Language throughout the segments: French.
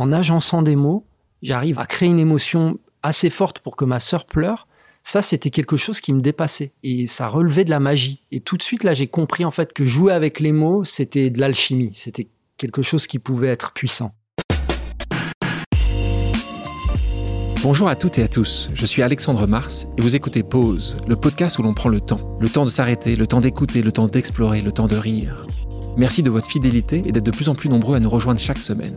en agençant des mots, j'arrive à créer une émotion assez forte pour que ma sœur pleure. Ça, c'était quelque chose qui me dépassait et ça relevait de la magie. Et tout de suite, là, j'ai compris en fait que jouer avec les mots, c'était de l'alchimie. C'était quelque chose qui pouvait être puissant. Bonjour à toutes et à tous, je suis Alexandre Mars et vous écoutez Pause, le podcast où l'on prend le temps. Le temps de s'arrêter, le temps d'écouter, le temps d'explorer, le temps de rire. Merci de votre fidélité et d'être de plus en plus nombreux à nous rejoindre chaque semaine.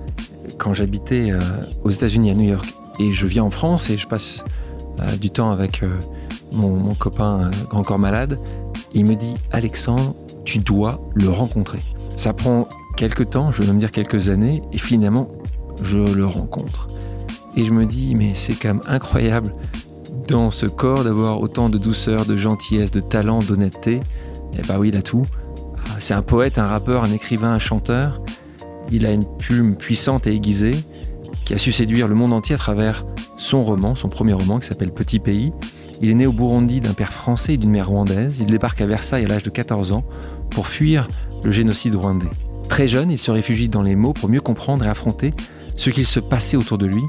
quand j'habitais euh, aux États-Unis à New York. Et je viens en France et je passe euh, du temps avec euh, mon, copain grand corps malade. Il me dit Alexandre, tu dois le rencontrer. Ça prend quelques temps, je vais même dire quelques années, et finalement, je le rencontre. Et je me dis, mais c'est quand même incroyable dans ce corps d'avoir autant de douceur, de gentillesse, de talent, d'honnêteté. Et eh bah ben oui, il a tout. Ah, c'est un poète, un rappeur, un écrivain, un chanteur. Il a une plume puissante et aiguisée qui a su séduire le monde entier à travers son roman, son premier roman qui s'appelle Petit Pays. Il est né au Burundi d'un père français et d'une mère rwandaise. Il débarque à Versailles à l'âge de 14 ans pour fuir le génocide rwandais. Très jeune, il se réfugie dans les mots pour mieux comprendre et affronter ce qu'il se passait autour de lui,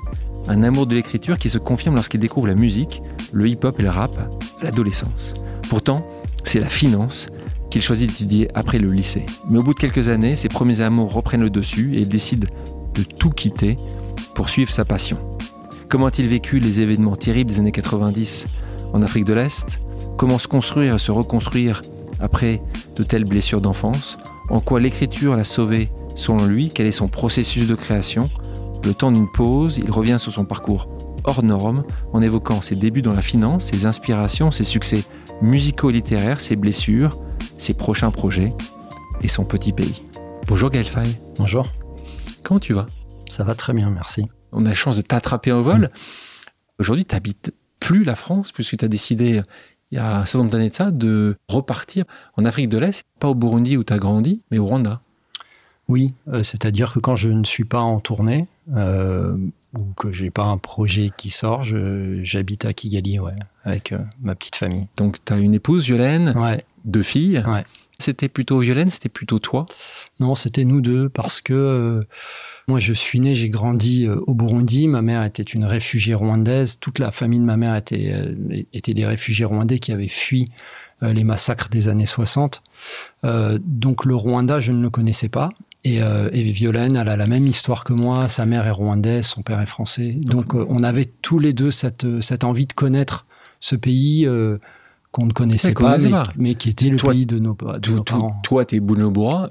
un amour de l'écriture qui se confirme lorsqu'il découvre la musique, le hip-hop et le rap à l'adolescence. Pourtant, c'est la finance qu'il choisit d'étudier après le lycée. Mais au bout de quelques années, ses premiers amours reprennent le dessus et il décide de tout quitter pour suivre sa passion. Comment a-t-il vécu les événements terribles des années 90 en Afrique de l'Est? Comment se construire et se reconstruire après de telles blessures d'enfance? En quoi l'écriture l'a sauvé selon lui? Quel est son processus de création? Le temps d'une pause, il revient sur son parcours hors norme en évoquant ses débuts dans la finance, ses inspirations, ses succès musico-littéraires, ses blessures, ses prochains projets et son petit pays. Bonjour Gaël Fay. Bonjour. Comment tu vas? Ça va très bien, merci. On a la chance de t'attraper en vol. Aujourd'hui, tu n'habites plus la France puisque tu as décidé il y a un certain nombre d'années de ça de repartir en Afrique de l'Est, pas au Burundi où tu as grandi, mais au Rwanda. Oui, euh, c'est-à-dire que quand je ne suis pas en tournée euh, ou que j'ai pas un projet qui sort, j'habite à Kigali, ouais, avec euh, ma petite famille. Donc tu as une épouse, Violaine, deux filles. C'était plutôt Violaine, c'était plutôt toi? Non, c'était nous deux parce que moi je suis né, j'ai grandi au Burundi. Ma mère était une réfugiée rwandaise. Toute la famille de ma mère était, était des réfugiés rwandais qui avaient fui les massacres des années 60. donc le Rwanda, je ne le connaissais pas. Euh, et, Violaine, elle a la même histoire que moi. Sa mère est rwandaise, son père est français. Donc, euh, on avait tous les deux cette, cette envie de connaître ce pays euh, qu'on ne connaissait pas, mais, qui était le pays de nos, de parents. Toi, tu es Bujumbura,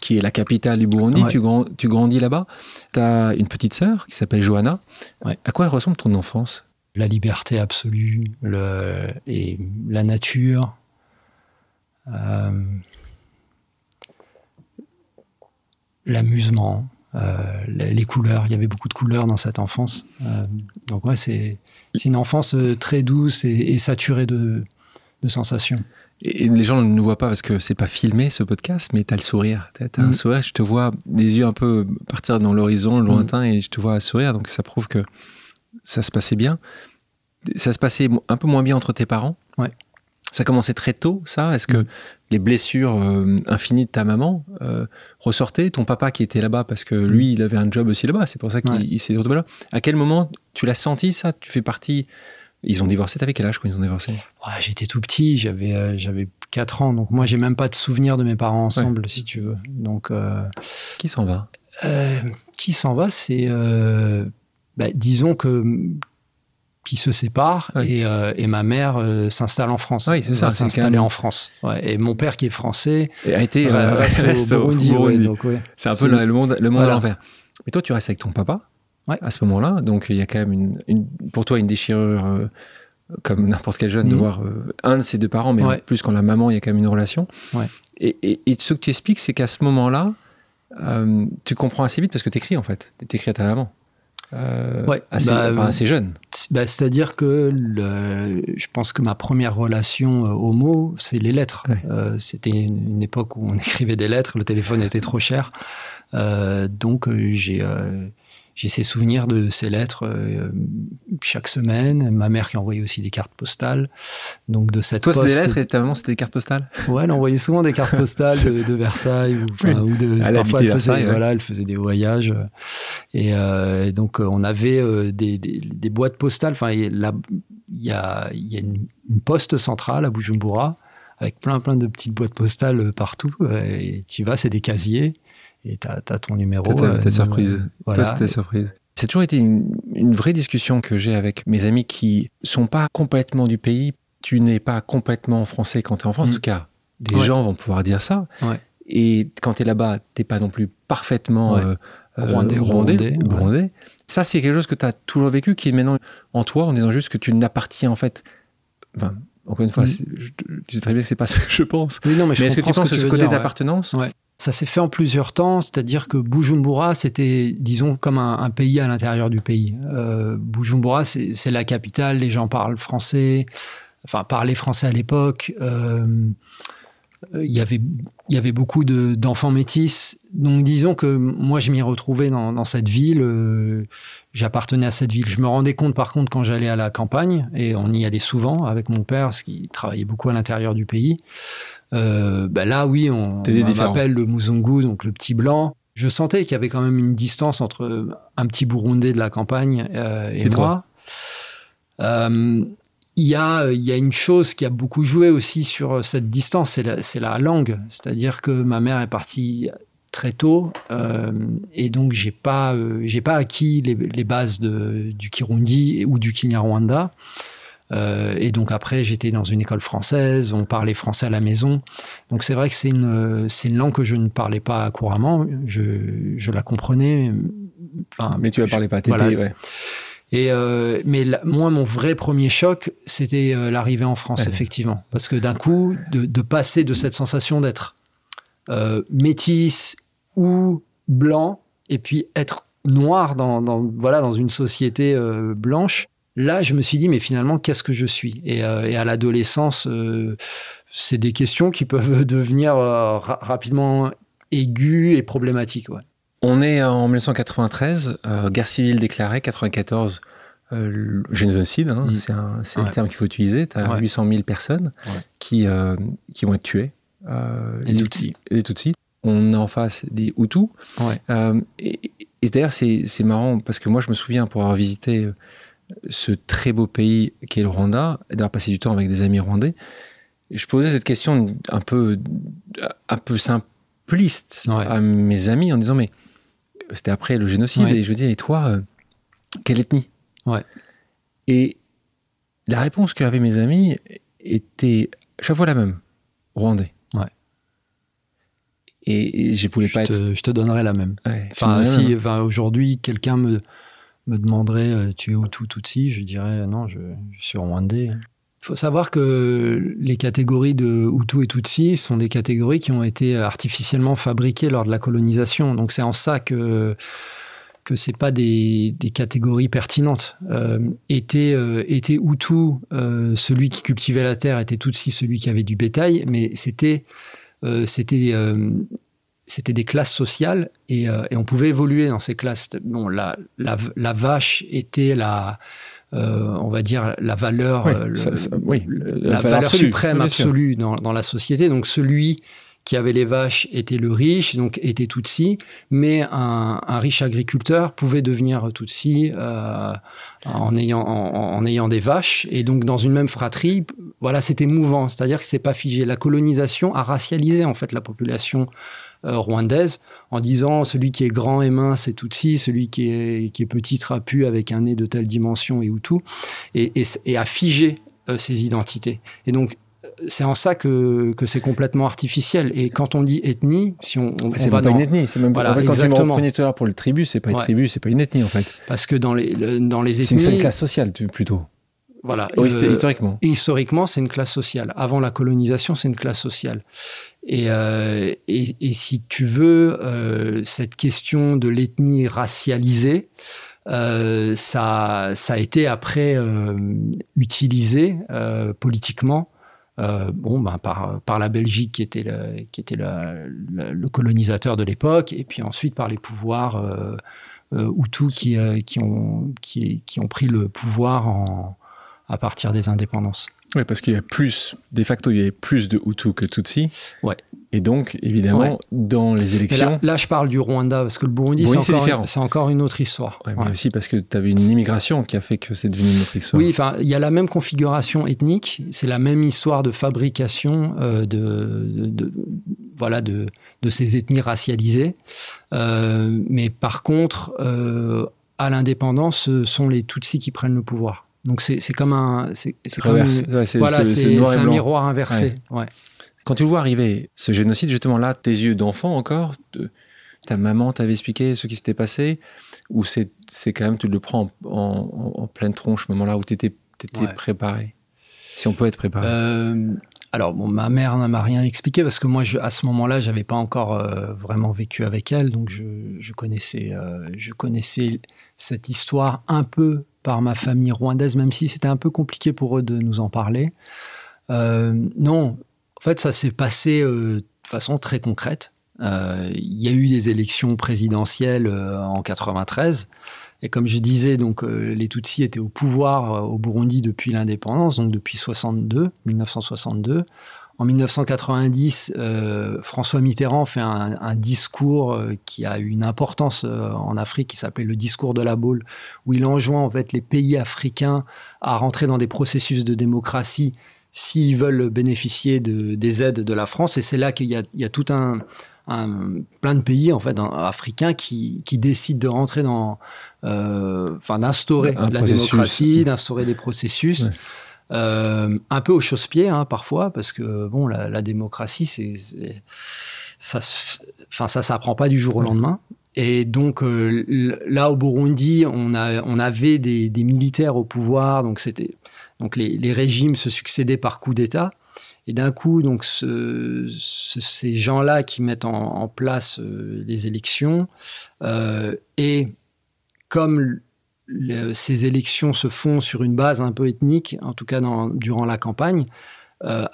qui est la capitale du Burundi. Tu, tu, grandis là-bas. Tu as une petite sœur qui s'appelle Johanna. À quoi ressemble ton enfance? La liberté absolue le, et la nature. L'amusement, euh, les, couleurs. Il y avait beaucoup de couleurs dans cette enfance. Euh, donc ouais, c'est une enfance euh, très douce et, saturée de, sensations. Et les gens ne nous voient pas parce que c'est pas filmé ce podcast, mais tu as le sourire. Tu as, un mm. sourire, je te vois des yeux un peu partir dans l'horizon mm. lointain et je te vois sourire. Donc ça prouve que ça se passait bien. Ça se passait un peu moins bien entre tes parents. Ouais. Ça commençait très tôt, ça? Est-ce que mm. les blessures euh, infinies de ta maman euh, ressortaient? Ton papa qui était là-bas, parce que lui, il avait un job aussi là-bas, c'est pour ça qu'il s'est retrouvé là. À quel moment tu l'as senti, ça? Tu fais partie. Ils ont divorcé, t'avais quel âge quand ils ont divorcé? J'étais tout petit, j'avais euh, j'avais 4 ans, donc moi j'ai même pas de souvenir de mes parents ensemble, si tu veux. Donc, qui s'en va? Qui s'en va, c'est. Bah, disons que qui se séparent et, euh, et, ma mère euh, s'installe en France. Oui, c'est ça. S'installer en France. et mon père qui est français et a été euh, reste, au, Burundi. c'est un peu le, monde, le monde à l'envers. Mais toi, tu restes avec ton papa à ce moment-là. Donc il y a quand même une, une, pour toi une déchirure comme n'importe quel jeune de mhm. voir un de ses deux parents, mais en plus quand la maman, il y a quand même une relation. Et, et, et, ce que tu expliques, c'est qu'à ce moment-là, tu comprends assez vite parce que tu écris en fait. Tu écris à ta maman. Euh, Ouais, assez, bah, enfin, assez jeune. Bah, C'est-à-dire que le- je pense que ma première relation euh, homo, c'est les lettres. Ouais. Euh, C'était une, une époque où on écrivait des lettres, le téléphone était trop cher. Euh, donc j'ai j'ai ces souvenirs de ces lettres euh, chaque semaine. Ma mère qui envoyait aussi des cartes postales. Donc de cette Toi, c'est des lettres et ta maman, c'était des cartes postales? Ouais, elle envoyait souvent des cartes postales de, de Versailles ou, de Elle parfois elle faisait, Versailles, ouais. voilà, elle faisait des voyages et, euh, et donc euh, on avait euh, des, des- des boîtes postales. Enfin, il y a y une, une poste centrale à Bujumbura avec plein plein de petites boîtes postales partout. Et tu y vas, c'est des casiers et t'as as ton numéro. T'as ta, euh, surprise. voilà. Toi, c'était surprise. C'est toujours été une, une vraie discussion que j'ai avec mes amis qui sont pas complètement du pays. Tu n'es pas complètement français quand tu es en France. Mm. En tout cas, des Ouais. gens vont pouvoir dire ça. Ouais. Et quand tu es là-bas, tu pas non plus parfaitement Ouais. euh, euh, Rwandais. Ça, c'est quelque chose que tu as toujours vécu, qui est maintenant en toi, en disant juste que tu n'appartiens en fait. Enfin, encore une fois, Mm. tu sais très bien que c'est pas ce que je pense. Non, mais, je Mais est-ce que comprends tu penses que tu ce côté d'appartenance, Ouais. Ça s'est fait en plusieurs temps, c'est-à-dire que Bujumbura, c'était, disons, comme un, pays à l'intérieur du pays. Euh, Bujumbura, c'est la capitale, les gens parlent français, enfin, parlaient français à l'époque. Euh, euh, Il y avait, il y avait beaucoup de- d'enfants métis. Donc, disons que moi, je m'y retrouvais dans, dans cette ville. euh, J'appartenais à cette ville. Je me rendais compte, par contre, quand j'allais à la campagne, et on y allait souvent avec mon père, parce qu'il travaillait beaucoup à l'intérieur du pays. Euh, ben là, oui, on, on m'appelle le Muzungu, donc le petit blanc. Je sentais qu'il y avait quand même une distance entre un petit Burundais de la campagne euh, et, moi. Euh, il y, a, y a une chose qui a beaucoup joué aussi sur cette distance, c'est la, langue. C'est-à-dire que ma mère est partie très tôt et donc j'ai pas, j'ai pas acquis les, les bases de, du Kirundi ou du Kinyarwanda. Euh, et donc après, j'étais dans une école française, on parlait français à la maison. Donc c'est vrai que c'est une, c'est une langue que je ne parlais pas couramment. Je, je la comprenais. Enfin, mais tu ne je- parlais pas, t'étais, voilà. ouais. Et euh, mais la- moi, mon vrai premier choc, c'était euh, l'arrivée en France, Ouais. effectivement, parce que d'un coup, de, de passer de cette sensation d'être euh, métis ou blanc, et puis être noir dans, dans- voilà dans une société euh, blanche. Là, je me suis dit, mais finalement, qu'est-ce que je suis? Et, euh, et à l'adolescence, euh, c'est des questions qui peuvent devenir euh, ra- rapidement aiguës et problématiques. ouais. On est en 1993, euh, guerre civile déclarée, 94, euh, le génocide, hein, Mm. c'est Ouais. le terme qu'il faut utiliser. Tu as Ouais. 800 000 personnes qui, qui vont être tuées. Les Tutsis. Les Tutsis. On est en face des Hutus. Et et d'ailleurs, c'est marrant parce que moi, je me souviens pour avoir visité ce très beau pays qu'est le Rwanda, et d'avoir passé du temps avec des amis rwandais. Je posais cette question un peu, un peu simpliste Ouais. à mes amis en disant mais c'était après le génocide Ouais. et je dis et toi euh, quelle ethnie? Ouais. et la réponse qu'avaient mes amis était chaque fois la même rwandais et, et je voulais Je pas être te, je te donnerai la même. Enfin, si enfin, aujourd'hui quelqu'un me, me demanderait euh, tu es Hutu Tutsi, je dirais euh, non, je, suis rwandais. Il faut savoir que les catégories de Hutu et Tutsi sont des catégories qui ont été artificiellement fabriquées lors de la colonisation. Donc c'est en ça que que c'est pas des, des catégories pertinentes. Euh, était, euh, était Hutu euh, celui qui cultivait la terre, était Tutsi celui qui avait du bétail, mais c'était euh, c'était euh, c'était des classes sociales et, euh, et on pouvait évoluer dans ces classes. Bon, la, la, la vache était la, euh, on va dire, la valeur, Oui, euh, le- ça- ça- oui, la, valeur valeur absolue, suprême absolue dans, dans la société. Donc celui qui avait les vaches était le riche, donc était Tutsi, mais un, un riche agriculteur pouvait devenir Tutsi euh, en, ayant, en, en ayant des vaches. Et donc dans une même fratrie, voilà, c'était mouvant, c'est-à-dire que c'est pas figé. La colonisation a racialisé en fait la population rwandaise en disant celui qui est grand et mince est Tutsi, celui qui est, qui est petit trapu avec un nez de telle dimension est Hutu, et, et, et a figé euh, ses identités. Et donc c'est en ça que, que c'est complètement artificiel. Et quand on dit ethnie, si on, on, c'est pas dans- une ethnie, c'est même pas. Voilà, en fait, quand tu exactement. tout à l'heure pour le tribu, c'est pas une Ouais. tribu, c'est pas une ethnie en fait. parce que dans les, le- dans les C'est une ethnies, seule classe sociale tu- plutôt. voilà, Oui, euh, historiquement. historiquement, c'est une classe sociale. Avant la colonisation, c'est une classe sociale. Et, et, si tu veux, cette question de l'ethnie racialisée, ça, ça, a été après utilisé politiquement euh, bon, ben, par, la Belgique qui était, le, colonisateur de l'époque, et puis ensuite par les pouvoirs euh, euh Hutus qui, euh, qui, ont, pris le pouvoir à partir des indépendances. Oui, parce qu'il y a plus, de facto, il y a plus de Hutus que Tutsis. Ouais. Et donc, évidemment, dans les élections. Là, je parle du Rwanda, parce que le Burundi, c'est encore, encore, une autre histoire. mais aussi parce que tu avais une immigration qui a fait que c'est devenu une autre histoire. Oui, enfin, il y a la même configuration ethnique, c'est la même histoire de fabrication euh, de, de, voilà, de, de, ces ethnies racialisées. Euh, mais par contre, euh, à l'indépendance, ce sont les Tutsis qui prennent le pouvoir. Donc c'est comme un, c'est comme voilà, c'est un miroir inversé. Ouais. Quand tu vois arriver ce génocide, justement là, tes yeux d'enfant encore, ta maman t'avait expliqué ce qui s'était passé, ou c'est quand même tu le prends en, pleine tronche, moment-là où tu étais, préparé, si on peut être préparé. Euh, alors bon, ma mère ne m'a rien expliqué parce que moi, je, à ce moment-là, j'avais pas encore euh, vraiment vécu avec elle, donc je, je connaissais, euh, je connaissais cette histoire un peu par ma famille rwandaise, même si c'était un peu compliqué pour eux de nous en parler. Euh, non, en fait, ça s'est passé euh, de façon très concrète. Euh, il y a eu des élections présidentielles en 93. Et comme je disais, donc les Tutsis étaient au pouvoir au Burundi depuis l'indépendance, donc depuis 62, 1962. En 1990, euh, François Mitterrand fait un, discours euh, qui a eu une importance euh, en Afrique, qui s'appelle le discours de la boule, où il enjoint en fait les pays africains à rentrer dans des processus de démocratie s'ils veulent bénéficier de, des aides de la France. Et c'est là qu'il y, a tout un, plein de pays en fait africains qui, décident de rentrer dans, enfin d'instaurer la démocratie, d'instaurer des processus. Euh, un peu au chausse-pied hein, parfois, parce que bon, la, démocratie, c'est, ça, enfin ça s'apprend pas du jour au lendemain. Et donc euh, là au Burundi, on, a, on avait des, militaires au pouvoir, donc c'était donc les, régimes se succédaient par coup d'État. Et d'un coup, donc ces gens-là qui mettent en, place euh, les élections, et comme ces élections se font sur une base un peu ethnique, en tout cas durant la campagne, euh,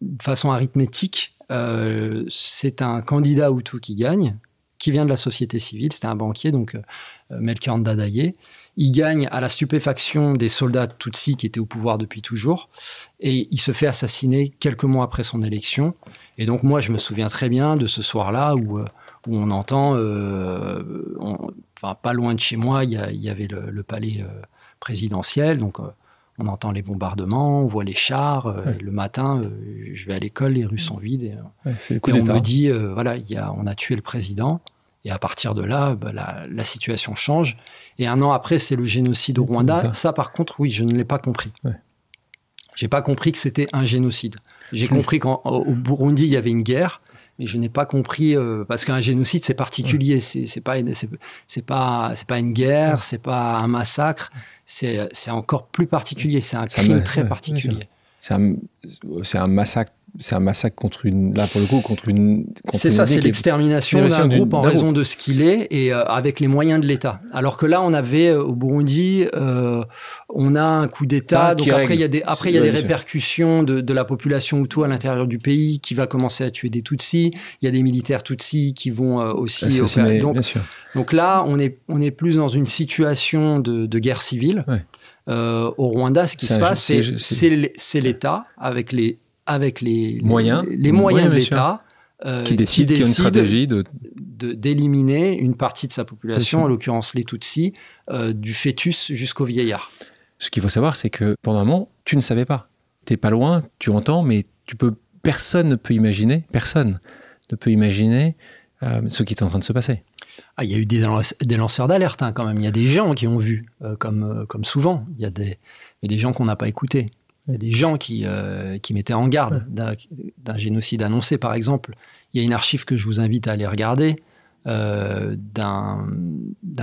de façon arithmétique, euh, c'est un candidat Hutu qui gagne, qui vient de la société civile, c'était un banquier, donc euh, Melchior Ndadaye. Il gagne à la stupéfaction des soldats Tutsis qui étaient au pouvoir depuis toujours, et il se fait assassiner quelques mois après son élection. Et donc moi, je me souviens très bien de ce soir-là où, où on entend, enfin pas loin de chez moi, il y, avait le, palais euh, présidentiel, donc euh, on entend les bombardements, on voit les chars. Euh, le matin, je vais à l'école, les rues sont vides. Et, on me dit, voilà, y a, on a tué le président. Et à partir de là, bah, la, situation change. Et un an après, c'est le génocide au Rwanda. Ça, par contre, oui, je ne l'ai pas compris. Je J'ai pas compris que c'était un génocide. J'ai compris qu'au Burundi, il y avait une guerre mais je n'ai pas compris euh, parce qu'un génocide c'est particulier, c'est pas c'est pas c'est pas une guerre, c'est pas un massacre, c'est encore plus particulier, c'est un crime très particulier. C'est un, un massacre c'est un massacre contre une, là pour le coup, contre une. C'est ça, c'est l'extermination d'un groupe en raison de ce qu'il est et euh, avec les moyens de l'État. Alors que là, on avait euh, au Burundi, euh, on a un coup d'État, donc après il y a des, après il y a des répercussions de, de, la population Hutu à l'intérieur du pays qui va commencer à tuer des Tutsis. Il y a des militaires Tutsis qui vont aussi opérer. Donc, donc là, on est, on est plus dans une situation de, de guerre civile. au Rwanda, ce qui se passe, c'est l'État avec les avec les moyens, les, moyens de l'État euh, qui décide, qui, a une stratégie de d'éliminer une partie de sa population, en l'occurrence les Tutsis, euh, du fœtus jusqu'au vieillard. Ce qu'il faut savoir, c'est que pendant un moment, tu ne savais pas. Tu n'es pas loin, tu entends, mais tu peux, personne ne peut imaginer, personne ne peut imaginer euh, ce qui est en train de se passer. Ah, il y a eu des, des lanceurs d'alerte hein, quand même. Il y a des gens qui ont vu, comme, comme souvent. Il y a des, il y a des gens qu'on n'a pas écoutés. Il y a des gens qui, euh, qui mettaient en garde d'un génocide annoncé. Par exemple, il y a une archive que je vous invite à aller regarder euh, d'un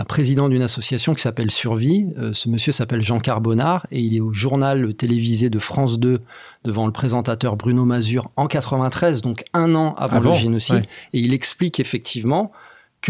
président d'une association qui s'appelle Survie. Euh, ce monsieur s'appelle Jean Carbonard et il est au journal télévisé de France 2 devant le présentateur Bruno Mazur en 93, donc un an avant, le génocide. Et il explique effectivement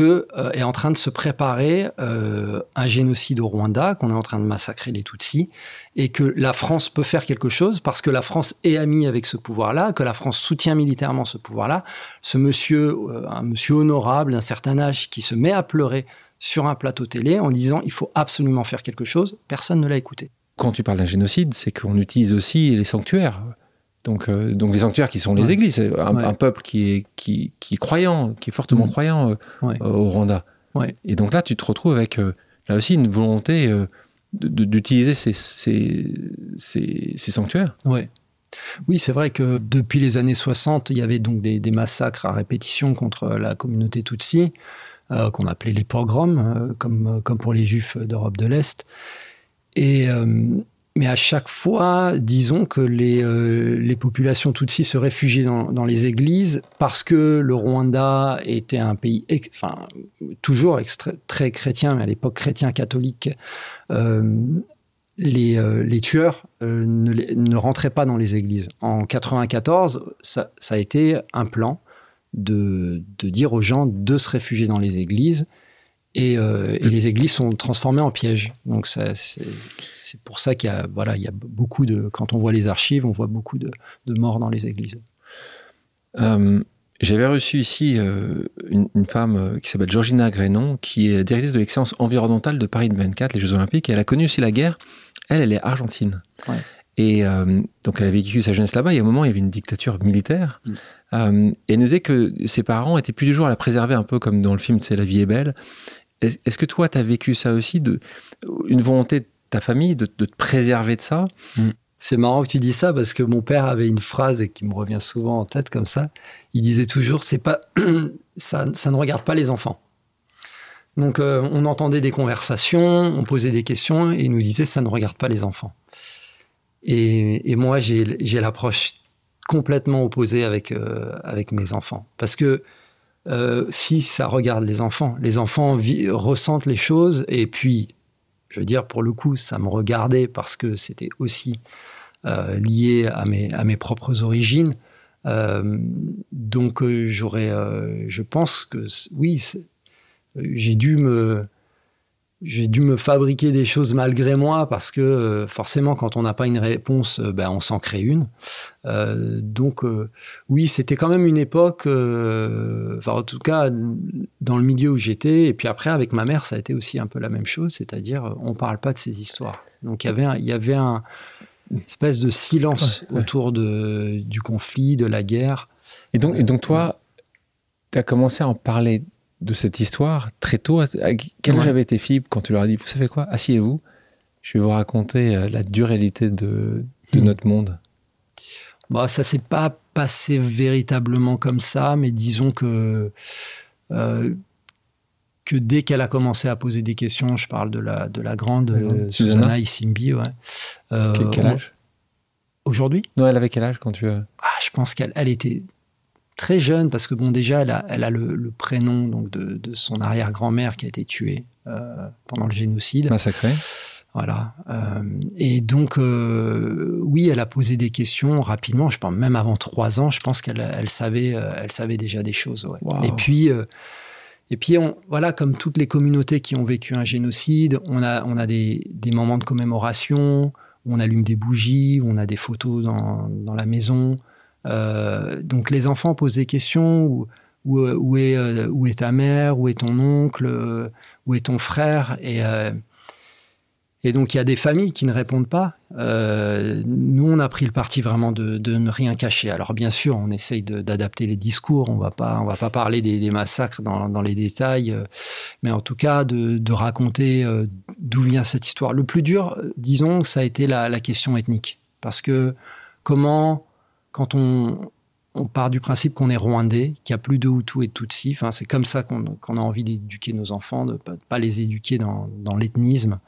euh, est en train de se préparer euh, un génocide au Rwanda, qu'on est en train de massacrer les Tutsis, et que la France peut faire quelque chose parce que la France est amie avec ce pouvoir-là, que la France soutient militairement ce pouvoir-là. Ce monsieur, euh, un monsieur honorable d'un certain âge, qui se met à pleurer sur un plateau télé en disant il faut absolument faire quelque chose, personne ne l'a écouté. Quand tu parles d'un génocide, c'est qu'on utilise aussi les sanctuaires. Donc, euh, donc les sanctuaires qui sont les églises, un, peuple qui est, qui, qui est croyant, qui est fortement mm. croyant euh, euh, au Rwanda. Et donc là, tu te retrouves avec là aussi une volonté d'utiliser ces, ces, ces, sanctuaires. Oui, c'est vrai que depuis les années 60, il y avait donc des, des massacres à répétition contre la communauté Tutsi, qu'on appelait les pogroms, comme, comme pour les juifs d'Europe de l'Est. Et mais à chaque fois, disons que les, euh, populations tutsis se réfugiaient dans, les églises parce que le Rwanda était un pays, toujours très chrétien, mais à l'époque chrétien catholique. Euh, les, euh, les, tueurs ne, rentraient pas dans les églises. En 94, ça, a été un plan de, dire aux gens de se réfugier dans les églises euh, et, les églises sont transformées en pièges. Donc c'est pour ça qu'il y a voilà il y a beaucoup de quand on voit les archives, on voit beaucoup de, morts dans les églises. Euh, j'avais reçu ici euh, une, femme qui s'appelle Georgina Grénon, qui est directrice de l'excellence environnementale de Paris 24, les Jeux Olympiques, et elle a connu aussi la guerre. Elle, elle est argentine. Et donc, elle a vécu sa jeunesse là-bas. Il y a un moment, il y avait une dictature militaire. Mm. et elle nous disait que ses parents étaient plus du jour à la préserver, un peu comme dans le film, tu sais, La vie est belle. Est-ce que toi, tu as vécu ça aussi, de, une volonté de ta famille de, te préserver de ça? Mm. C'est marrant que tu dis ça parce que mon père avait une phrase et qui me revient souvent en tête comme ça. Il disait toujours c'est pas ça, ça ne regarde pas les enfants. Donc euh, on entendait des conversations, on posait des questions et il nous disait ça ne regarde pas les enfants. Et, moi j'ai l'approche complètement opposée avec euh, avec mes enfants parce que euh, si ça regarde les enfants. Les enfants ressentent les choses et puis, je veux dire, pour le coup, ça me regardait parce que c'était aussi euh, lié à mes, à mes propres origines. Euh, donc, j'aurais, je pense que oui, j'ai dû me j'ai dû me fabriquer des choses malgré moi parce que euh, forcément quand on n'a pas une réponse, euh, ben, on s'en crée une. Euh, donc oui, c'était quand même une époque, enfin en tout cas dans le milieu où j'étais, et puis après avec ma mère, ça a été aussi un peu la même chose, c'est-à-dire on parle pas de ces histoires. Donc il y avait il y avait un, une espèce de silence autour de, du conflit, de la guerre. Et donc, et donc toi, tu as commencé à en parler de cette histoire très tôt. Quel âge avait tes filles quand tu leur as dit, vous savez quoi, asseyez-vous, je vais vous raconter euh, la dualité de, hmm. notre monde bah, Ça s'est pas passé véritablement comme ça, mais disons que, euh, que dès qu'elle a commencé à poser des questions, je parle de la, de la grande euh, Susanna Isimbi. Ouais. quel âge? Aujourd'hui? Non, elle avait quel âge quand tu... Ah, je pense qu'elle elle était très jeune, parce que bon, déjà, elle a, elle a le, prénom donc de, de son arrière-grand-mère qui a été tuée euh, pendant le génocide. Massacrée. Voilà. Euh, et donc, euh, oui, elle a posé des questions rapidement. Je pense même avant trois ans, je pense qu'elle elle savait, elle savait déjà des choses. Et puis, et puis, on, voilà, comme toutes les communautés qui ont vécu un génocide, on a, on a des, des moments de commémoration, on allume des bougies, on a des photos dans, dans la maison. Euh, donc les enfants posent des questions où, où, est, euh, où est ta mère, où est ton oncle, euh, où est ton frère et, donc il y a des familles qui ne répondent pas. nous, on a pris le parti vraiment de, ne rien cacher. Alors bien sûr, on essaye d'adapter les discours. On on va pas parler des, massacres dans, les détails, mais en tout cas de, raconter d'où vient cette histoire. Le plus dur, disons, ça a été la question ethnique, parce que comment quand on, part du principe qu'on est rwandais, qu'il n'y a plus de Hutu et de Tutsi, enfin, c'est comme ça qu'on a envie d'éduquer nos enfants, de ne pas, les éduquer dans, l'ethnisme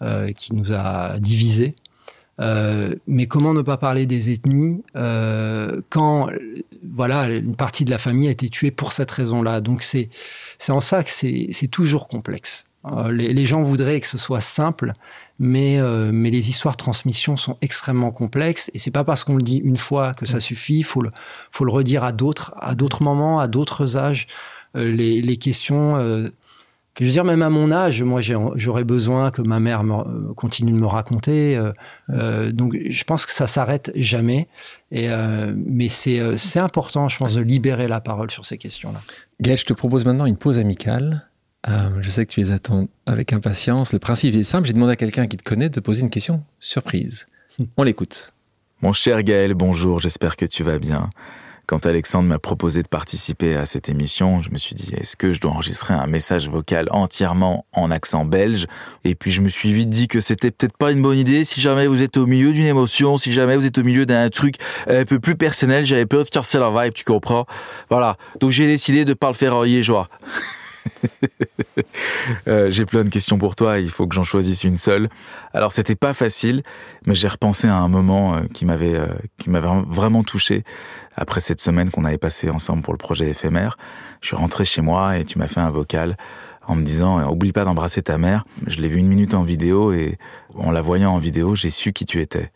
euh, qui nous a divisés. Euh, mais comment ne pas parler des ethnies euh, quand voilà une partie de la famille a été tuée pour cette raison-là? Donc c'est en ça que c'est toujours complexe. les, gens voudraient que ce soit simple, mais, mais les histoires de transmission sont extrêmement complexes. Et c'est pas parce qu'on le dit une fois que ça suffit. Il faut le, faut le redire à d'autres, à d'autres moments, à d'autres âges. les, les, questions je veux dire, même à mon âge, moi, j'aurais besoin que ma mère me, continue de me raconter. Euh, euh, donc, je pense que ça s'arrête jamais. Et, euh, mais c'est important, je pense, de libérer la parole sur ces questions-là. Gaël, je te propose maintenant une pause amicale. Je sais que tu les attends avec impatience. Le principe est simple. J'ai demandé à quelqu'un qui te connaît de te poser une question surprise. On l'écoute. Mon cher Gaël, bonjour. J'espère que tu vas bien. Quand Alexandre m'a proposé de participer à cette émission, je me suis dit, est-ce que je dois enregistrer un message vocal entièrement en accent belge? Et puis je me suis vite dit que c'était peut-être pas une bonne idée si jamais vous êtes au milieu d'une émotion, si jamais vous êtes au milieu d'un truc un peu plus personnel, j'avais peur de casser la vibe, tu comprends? Voilà, donc j'ai décidé de pas le faire en liégeois. Euh, j'ai plein de questions pour toi, il faut que j'en choisisse une seule. Alors c'était pas facile, mais j'ai repensé à un moment euh, qui m'avait euh, qui m'avait vraiment touché après cette semaine qu'on avait passée ensemble pour le projet éphémère. Je suis rentré chez moi et tu m'as fait un vocal en me disant oublie pas d'embrasser ta mère. Je l'ai vu une minute en vidéo et en la voyant en vidéo, j'ai su qui tu étais.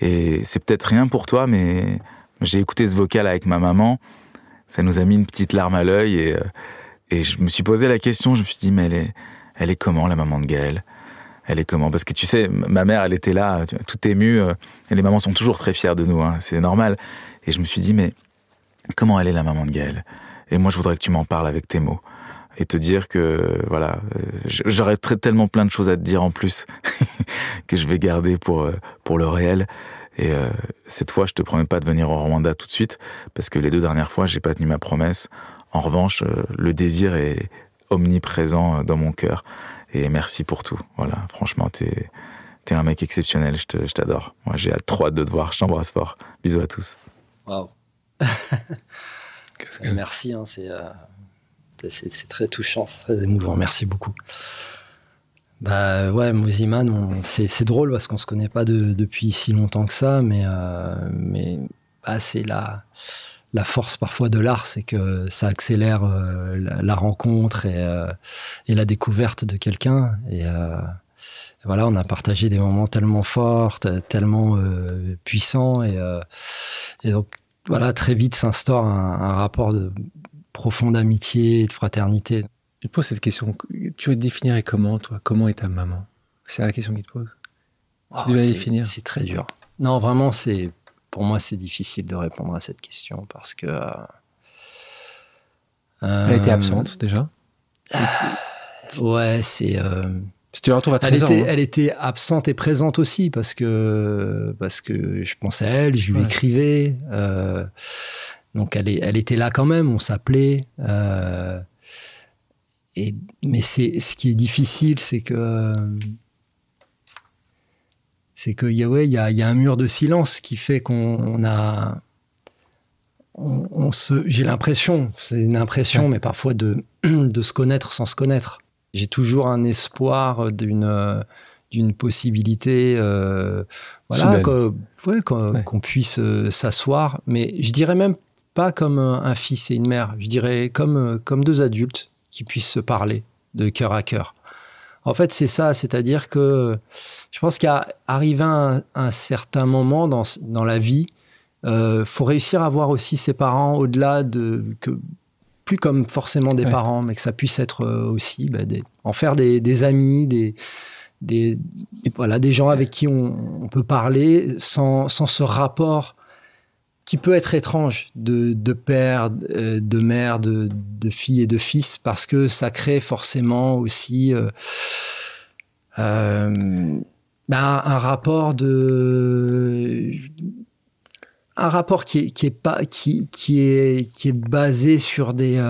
Et c'est peut-être rien pour toi, mais j'ai écouté ce vocal avec ma maman. Ça nous a mis une petite larme à l'œil et et je me suis posé la question, je me suis dit, mais elle est, elle est comment, la maman de Gaël Elle est comment? Parce que tu sais, ma mère, elle était là, tout émue, euh, et les mamans sont toujours très fières de nous, hein, c'est normal. Et je me suis dit, mais comment elle est, la maman de Gaël Et moi, je voudrais que tu m'en parles avec tes mots. Et te dire que, voilà, euh, j'aurais tellement plein de choses à te dire en plus, que je vais garder pour, euh, pour le réel. Et cette fois, je te promets pas de venir au Rwanda tout de suite, parce que les deux dernières fois, j'ai pas tenu ma promesse. En revanche, euh, le désir est omniprésent euh, dans mon cœur. Et merci pour tout. Voilà, franchement, t'es es un mec exceptionnel. Je t'adore. Moi, j'ai trop hâte de te voir. Je t'embrasse fort. Bisous à tous. Waouh. Merci. Hein, euh, c'est très touchant, très émouvant. Merci beaucoup. Bah ouais, Mouziman, c'est drôle parce qu'on se connaît pas depuis si longtemps que ça, mais, mais bah, c'est la la force parfois de l'art, c'est que ça accélère euh, la, rencontre euh, et, la découverte de quelqu'un. Euh, et voilà, on a partagé des moments tellement forts, tellement puissants. Et, donc, voilà, très vite s'instaure un, rapport de profonde amitié et de fraternité. Je te pose cette question. Tu définirais comment, toi? Comment est ta maman? C'est la question qui te pose. Oh, définir. C'est très dur. Non, vraiment, c'est pour moi, c'est difficile de répondre à cette question parce que. Euh, elle était absente déjà Ouais, c'est. Euh, tu la retrouves à 13 elle était, hein. elle était absente et présente aussi parce que, parce que je pensais à elle, je lui écrivais. Euh, donc elle, est, elle était là quand même, on s'appelait. et, mais c'est, ce qui est difficile, c'est que c'est qu'il y, a, y, a, y a un mur de silence qui fait qu'on a. On, se, j'ai l'impression, c'est une impression, mais parfois de, de se connaître sans se connaître. J'ai toujours un espoir d'une d'une possibilité, euh, voilà, qu'on puisse euh, s'asseoir, mais je dirais même pas comme un, fils et une mère, je dirais comme, comme deux adultes qui puissent se parler de cœur à cœur. En fait, c'est ça, c'est-à-dire que je pense qu'à arriver à un, certain moment dans, dans la vie, il euh, faut réussir à voir aussi ses parents au-delà de que plus comme forcément des parents, mais que ça puisse être euh, aussi bah, en faire des, amis, des, des, voilà, des gens avec qui on, peut parler sans, sans, ce rapport qui peut être étrange de, de père, euh, de mère, de, de, fille et de fils, parce que ça crée forcément aussi euh, euh, bah, un rapport de un rapport qui est, qui est pas qui, qui est qui est basé sur des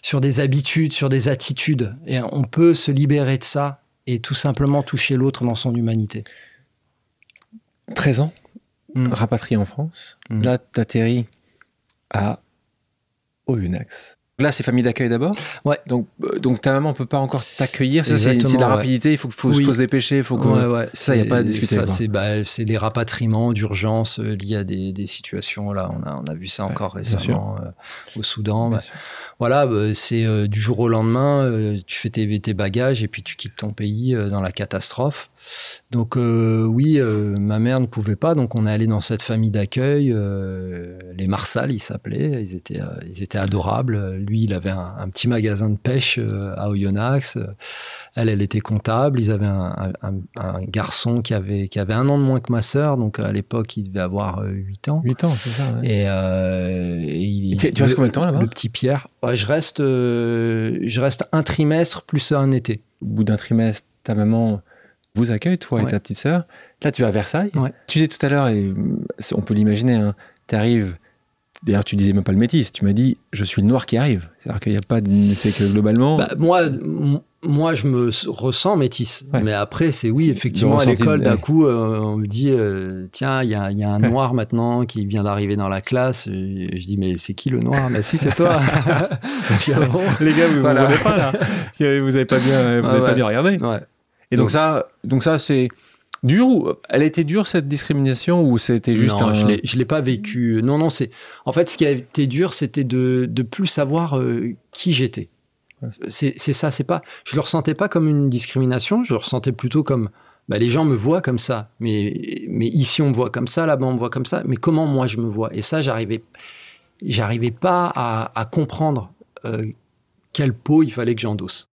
sur des habitudes sur des attitudes. Et on peut se libérer de ça et tout simplement toucher l'autre dans son humanité. 13 ans? Mm. rapatrié en France. Mm. Là, tu atterris à Oyonnax. Là, c'est famille d'accueil d'abord? Ouais. Donc, euh, donc ta maman peut pas encore t'accueillir. Ça, c'est de la rapidité. Il faut, faut, faut, se dépêcher. Il faut que ça, il n'y a pas à discuter. Ça, c'est bah, des rapatriements d'urgence euh, liés à des, des, situations. Là, on a, on a vu ça encore récemment euh, au Soudan. Bah, voilà, bah, c'est euh, du jour au lendemain, tu fais tes, tes, bagages et puis tu quittes ton pays dans la catastrophe. Donc oui, ma mère ne pouvait pas, donc on est allé dans cette famille d'accueil, les Marsal, ils s'appelaient, ils étaient, ils étaient adorables. Lui, il avait un, petit magasin de pêche à Oyonnax. Elle, elle était comptable. Ils avaient un, garçon qui avait, qui avait un an de moins que ma sœur, donc à l'époque, il devait avoir 8 ans. 8 ans, c'est ça. Et, il, tu restes combien de temps là-bas Le petit Pierre je reste, euh, je reste un trimestre plus un été. Au bout d'un trimestre, ta maman vous accueille, toi et ta petite sœur. Là, tu vas à Versailles. Tu disais tout à l'heure, et on peut l'imaginer, hein, tu arrives. D'ailleurs, tu disais même pas le métis. Tu m'as dit, je suis le noir qui arrive. C'est-à-dire qu'il n'y a pas de. C'est que globalement. Bah, moi, moi, je me ressens métisse. Mais après, c'est oui, effectivement, à l'école, d'un coup, euh, on me dit euh, tiens, il y a, un noir maintenant qui vient d'arriver dans la classe. je dis mais c'est qui le noir? Mais si, c'est toi. Les gars, vous ne voilà. pas là. Vous n'avez pas bien, vous avez pas bien regardé. Et donc, ça, donc ça, c'est dur ou elle a été dure cette discrimination ou c'était juste non, je l'ai, l'ai pas vécu. Non, non, c'est en fait ce qui a été dur, c'était de de plus savoir euh, qui j'étais. C'est ça, c'est pas. Je le ressentais pas comme une discrimination, je le ressentais plutôt comme. Bah, les gens me voient comme ça, mais, mais ici on me voit comme ça, là-bas on me voit comme ça, mais comment moi je me vois? Et ça, j'arrivais, j'arrivais pas à, comprendre euh, quelle peau il fallait que j'endosse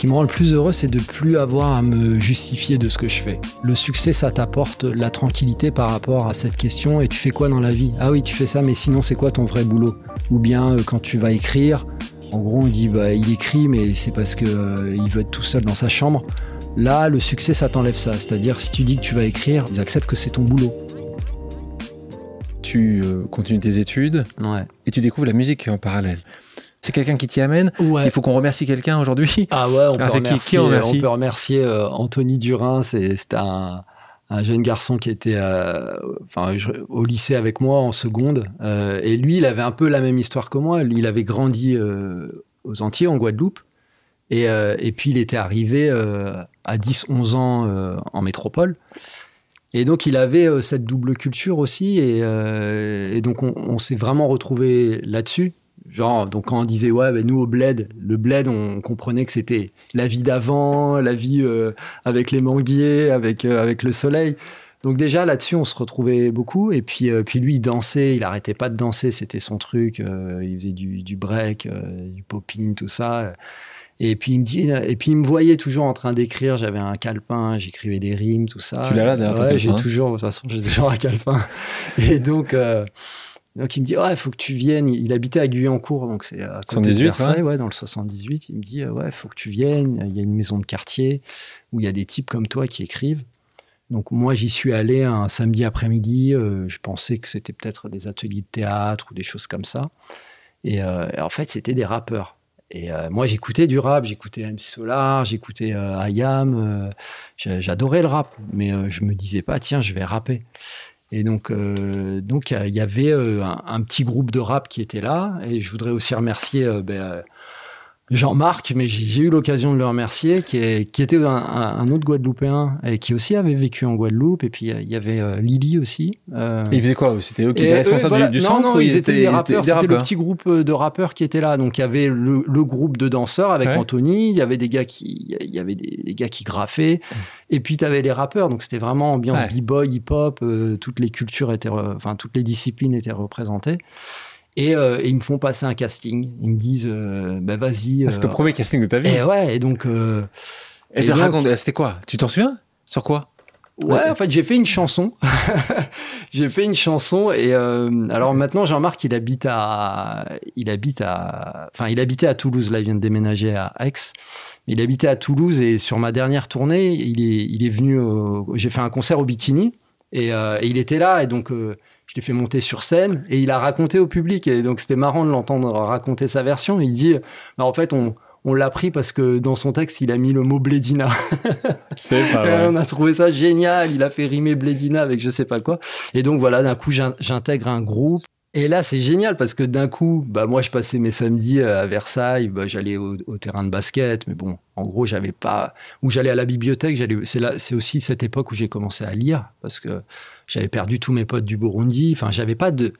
qui me rend le plus heureux, c'est de plus avoir à me justifier de ce que je fais. Le succès, ça t'apporte la tranquillité par rapport à cette question. Et tu fais quoi dans la vie? Ah oui, tu fais ça, mais sinon, c'est quoi ton vrai boulot? Ou bien, euh, quand tu vas écrire, en gros, on dit, bah, il écrit, mais c'est parce qu'il euh, il veut être tout seul dans sa chambre. Là, le succès, ça t'enlève ça. C'est-à-dire, si tu dis que tu vas écrire, ils acceptent que c'est ton boulot. Tu euh, continues tes études et tu découvres la musique en parallèle c'est quelqu'un qui t'y amène. Il faut qu'on remercie quelqu'un aujourd'hui. Ah ouais, on, ah, peut, remercier, on peut remercier euh, Anthony Durin. C'était un, jeune garçon qui était euh, enfin, au lycée avec moi en seconde. Euh, et lui, il avait un peu la même histoire que moi. Il avait grandi aux Antilles, en Guadeloupe. Et, et, puis, il était arrivé à 10-11 ans en métropole. Et donc, il avait cette double culture aussi. Et, donc, on, on s'est vraiment retrouvé là-dessus. Genre, donc quand on disait, ouais, ben nous au bled, le bled, on comprenait que c'était la vie d'avant, la vie euh, avec les manguiers, avec, euh, avec le soleil. Donc déjà là-dessus, on se retrouvait beaucoup. Et puis, euh, puis lui, il dansait, il arrêtait pas de danser, c'était son truc. il faisait du, du break, du popping, tout ça. Et puis il me dit, et puis il me voyait toujours en train d'écrire. J'avais un calepin, j'écrivais des rimes, tout ça. Tu l'as là derrière ouais, J'ai toujours, de toute façon, j'ai toujours un calepin. Et donc. Donc il me dit ouais, il faut que tu viennes. Il habitait à Guyancourt, donc c'est à côté de Versailles, ouais. dans le 78. Il me dit ouais, il faut que tu viennes. Il y a une maison de quartier où il y a des types comme toi qui écrivent. Donc moi j'y suis allé un samedi après-midi. Euh, je pensais que c'était peut-être des ateliers de théâtre ou des choses comme ça. Et, euh, en fait c'était des rappeurs. Et euh, moi j'écoutais du rap, j'écoutais MC Solar, j'écoutais Ayam. J'adorais le rap, mais je me disais pas tiens je vais rapper. Et donc, euh, donc il y avait euh, un, petit groupe de rap qui était là. Et je voudrais aussi remercier euh, ben, Jean-Marc, mais j'ai eu l'occasion de le remercier, qui, est, qui était un, autre Guadeloupéen et qui aussi avait vécu en Guadeloupe. Et puis il y avait euh, Lily aussi. Euh, et ils faisaient quoi C'était eux qui étaient responsables du, centre Non, non, ils, étaient, des rappeurs. C'était le petit groupe euh, de rappeurs qui était là. Donc il y avait le, groupe de danseurs avec Anthony. Il y avait des gars qui, il y avait des, gars qui graffaient. Et puis tu avais les rappeurs. Donc c'était vraiment ambiance b-boy, hip-hop. toutes les cultures étaient, enfin toutes les disciplines étaient représentées. Euh, et, ils me font passer un casting. Ils me disent, euh, bah vas-y. Ah, c'était le euh, premier casting de ta vie. Et ouais, et donc. et, racontes, c'était quoi? Tu t'en souviens? Sur quoi? Ouais, en fait, j'ai fait une chanson. j'ai fait une chanson et alors maintenant Jean-Marc, il habite à, il habite à, enfin, il habitait à Toulouse. Là, il vient de déménager à Aix. Il habitait à Toulouse et sur ma dernière tournée, il est, il est venu. j'ai fait un concert au Bikini et, et, il était là et donc je l'ai fait monter sur scène et il a raconté au public. Et donc, c'était marrant de l'entendre raconter sa version. Il dit, bah, en fait, on, on l'a pris parce que dans son texte, il a mis le mot Blédina. C'est pas vrai. on a trouvé ça génial. Il a fait rimer Blédina avec je sais pas quoi. Et donc, voilà, d'un coup, j'intègre un groupe. Et là, c'est génial parce que d'un coup, bah, moi, je passais mes samedis à Versailles, bah, j'allais au, terrain de basket, mais bon, en gros, j'avais pas, ou j'allais à la bibliothèque, c'est aussi cette époque où j'ai commencé à lire parce que j'avais perdu tous mes potes du Burundi. Enfin, j'avais pas de,